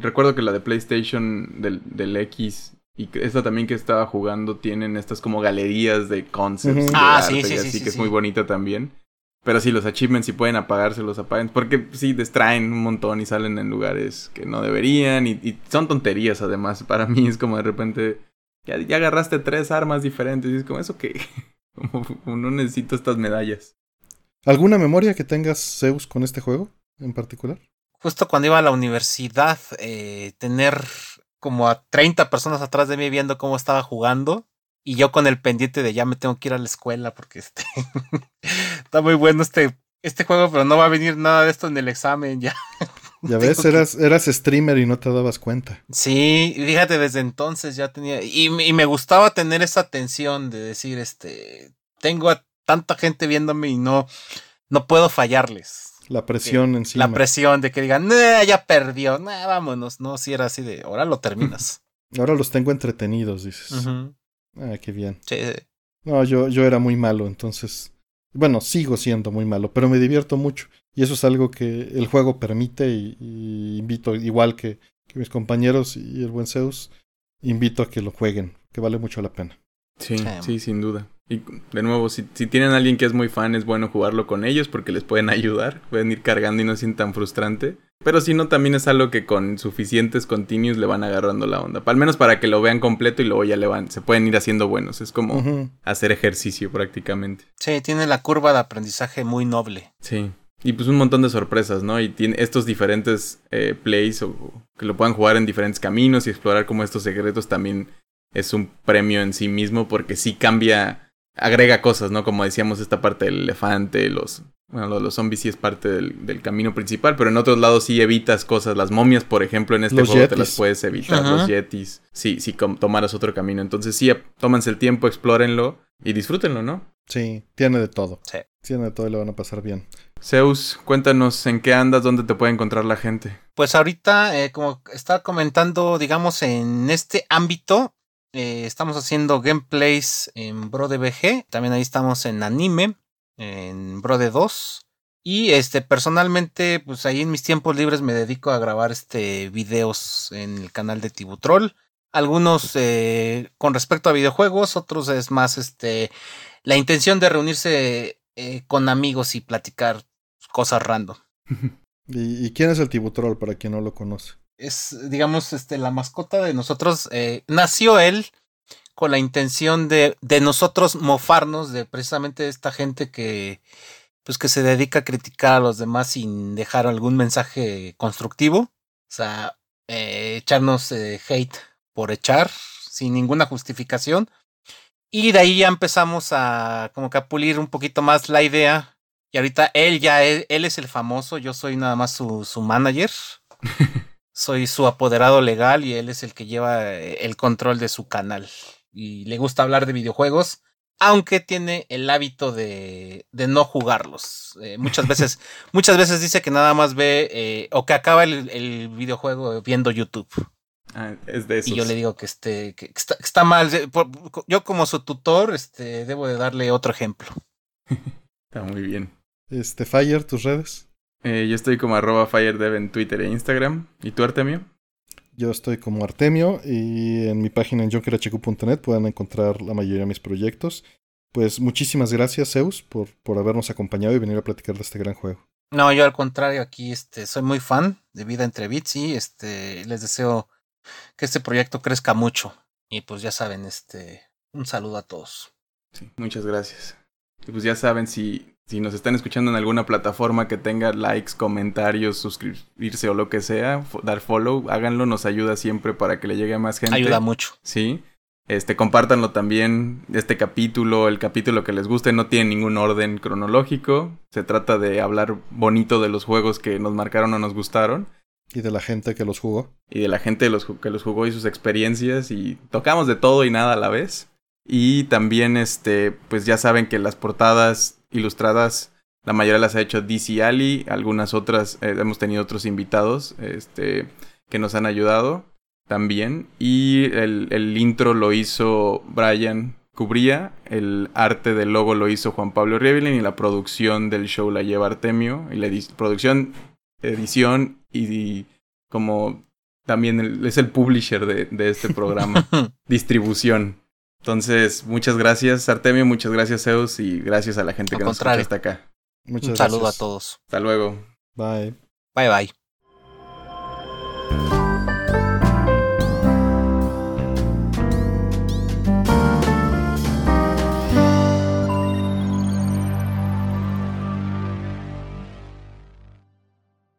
Recuerdo que la de PlayStation del, del X y esta también que estaba jugando tienen estas como galerías de concepts. De Ah, arte sí, y sí, así sí, que sí, es muy bonita también. Pero sí, los achievements si pueden apagarse, los apaguen. Porque sí, distraen un montón y salen en lugares que no deberían. Y, y son tonterías además. Para mí es como de repente... Ya, ya agarraste tres armas diferentes. Y es como, ¿eso qué? Como, no necesito estas medallas. ¿Alguna memoria que tengas, Zeus, con este juego en particular? Justo cuando iba a la universidad, eh, tener como a 30 personas atrás de mí viendo cómo estaba jugando. Y yo con el pendiente de ya me tengo que ir a la escuela porque este está muy bueno este, este juego, pero no va a venir nada de esto en el examen ya. Ya ves, eras, eras streamer y no te dabas cuenta. Sí, fíjate, desde entonces ya tenía. Y, me- y me gustaba tener esa tensión de decir, este, tengo a tanta gente viéndome y no, no puedo fallarles. La presión encima. La presión de que digan, "Nah, ya perdió, nah, vámonos. No, si era así de, ahora lo terminas. Ahora los tengo entretenidos, dices. Ujú. Ah, qué bien. Sí, No, yo, yo era muy malo, entonces. Bueno, sigo siendo muy malo, pero me divierto mucho. Y eso es algo que el juego permite y, y invito, igual que, que mis compañeros y el buen Zeus, invito a que lo jueguen, que vale mucho la pena. Sí, Sí. sí, sin duda. Y de nuevo, si, si tienen a alguien que es muy fan, es bueno jugarlo con ellos porque les pueden ayudar. Pueden ir cargando y no es tan frustrante. Pero si no, también es algo que con suficientes continuos le van agarrando la onda. Al menos para que lo vean completo y luego ya le van. Se pueden ir haciendo buenos. Es como hacer ejercicio prácticamente. sí, tiene la curva de aprendizaje muy noble. Sí. Y pues un montón de sorpresas, ¿no? Y tiene estos diferentes eh, plays o o que lo puedan jugar en diferentes caminos y explorar como estos secretos también es un premio en sí mismo porque sí cambia, agrega cosas, ¿no? Como decíamos, esta parte del elefante, los... Bueno, lo los zombies sí es parte del, del camino principal, pero en otros lados sí evitas cosas. Las momias, por ejemplo, en este Los juego te las puedes evitar. Ajá. Los yetis. Sí, si com- tomaras otro camino. Entonces sí, tómanse el tiempo, explórenlo y disfrútenlo, ¿no? Sí, tiene de todo. Sí. Tiene de todo y le van a pasar bien. Zeus, cuéntanos en qué andas, dónde te puede encontrar la gente. Pues ahorita, eh, como estaba comentando, digamos, en este ámbito, eh, estamos haciendo gameplays en BroDBG. También ahí estamos en anime, en Brode 2. Y este, personalmente, pues ahí en mis tiempos libres me dedico a grabar este videos en el canal de Tibutrol. Algunos eh, con respecto a videojuegos, otros es más este la intención de reunirse eh, con amigos y platicar cosas random. ¿Y, y quién es el Tibutrol para quien no lo conoce? Es, digamos, este, la mascota de nosotros. eh, nació él con la intención de, de nosotros mofarnos de precisamente esta gente que, pues, que se dedica a criticar a los demás sin dejar algún mensaje constructivo. O sea, eh, echarnos eh, hate por echar sin ninguna justificación. Y de ahí ya empezamos a como que a pulir un poquito más la idea. Y ahorita él ya es, él es el famoso, yo soy nada más su, su manager soy su apoderado legal y él es el que lleva eh, el control de su canal. Y le gusta hablar de videojuegos, aunque tiene el hábito de, de no jugarlos. Eh, muchas veces, muchas veces dice que nada más ve eh, o que acaba el, el videojuego viendo YouTube. Ah, es de esos. Y yo le digo que, este, que está, que está mal. Yo como su tutor, este, debo de darle otro ejemplo. Está muy bien. Este, Fire, tus redes. Eh, yo estoy como arroba FireDev en Twitter e Instagram. ¿Y tú, Artemio? Yo estoy como Artemio y en mi página en junkerhq.net pueden encontrar la mayoría de mis proyectos. Pues muchísimas gracias, Zeus, por, por habernos acompañado y venir a platicar de este gran juego. No, yo al contrario, aquí este, soy muy fan de Vida entre Bits y este, les deseo que este proyecto crezca mucho. Y pues ya saben, este, un saludo a todos. Sí, muchas gracias. Y pues ya saben, si, si nos están escuchando en alguna plataforma que tenga likes, comentarios, suscribirse o lo que sea, dar follow, háganlo, nos ayuda siempre para que le llegue a más gente. Ayuda mucho. Sí. Este, compártanlo también, este capítulo, el capítulo que les guste, no tiene ningún orden cronológico. Se trata de hablar bonito de los juegos que nos marcaron o nos gustaron. Y de la gente que los jugó. y de la gente de los, que los jugó y sus experiencias y tocamos de todo y nada a la vez. Y también, este, pues ya saben que las portadas ilustradas, la mayoría las ha hecho DC Ali, algunas otras, eh, hemos tenido otros invitados, este, que nos han ayudado también. Y el, el intro lo hizo Brian Cubría, el arte del logo lo hizo Juan Pablo Rievelin y la producción del show la lleva Artemio. Y la edi- producción edición y, como también es el publisher de, de este programa, distribución. Entonces, muchas gracias Artemio, muchas gracias Zeus y gracias a la gente que nos escucha hasta acá. Muchas Un saludo a todos. Hasta luego. Bye. Bye bye.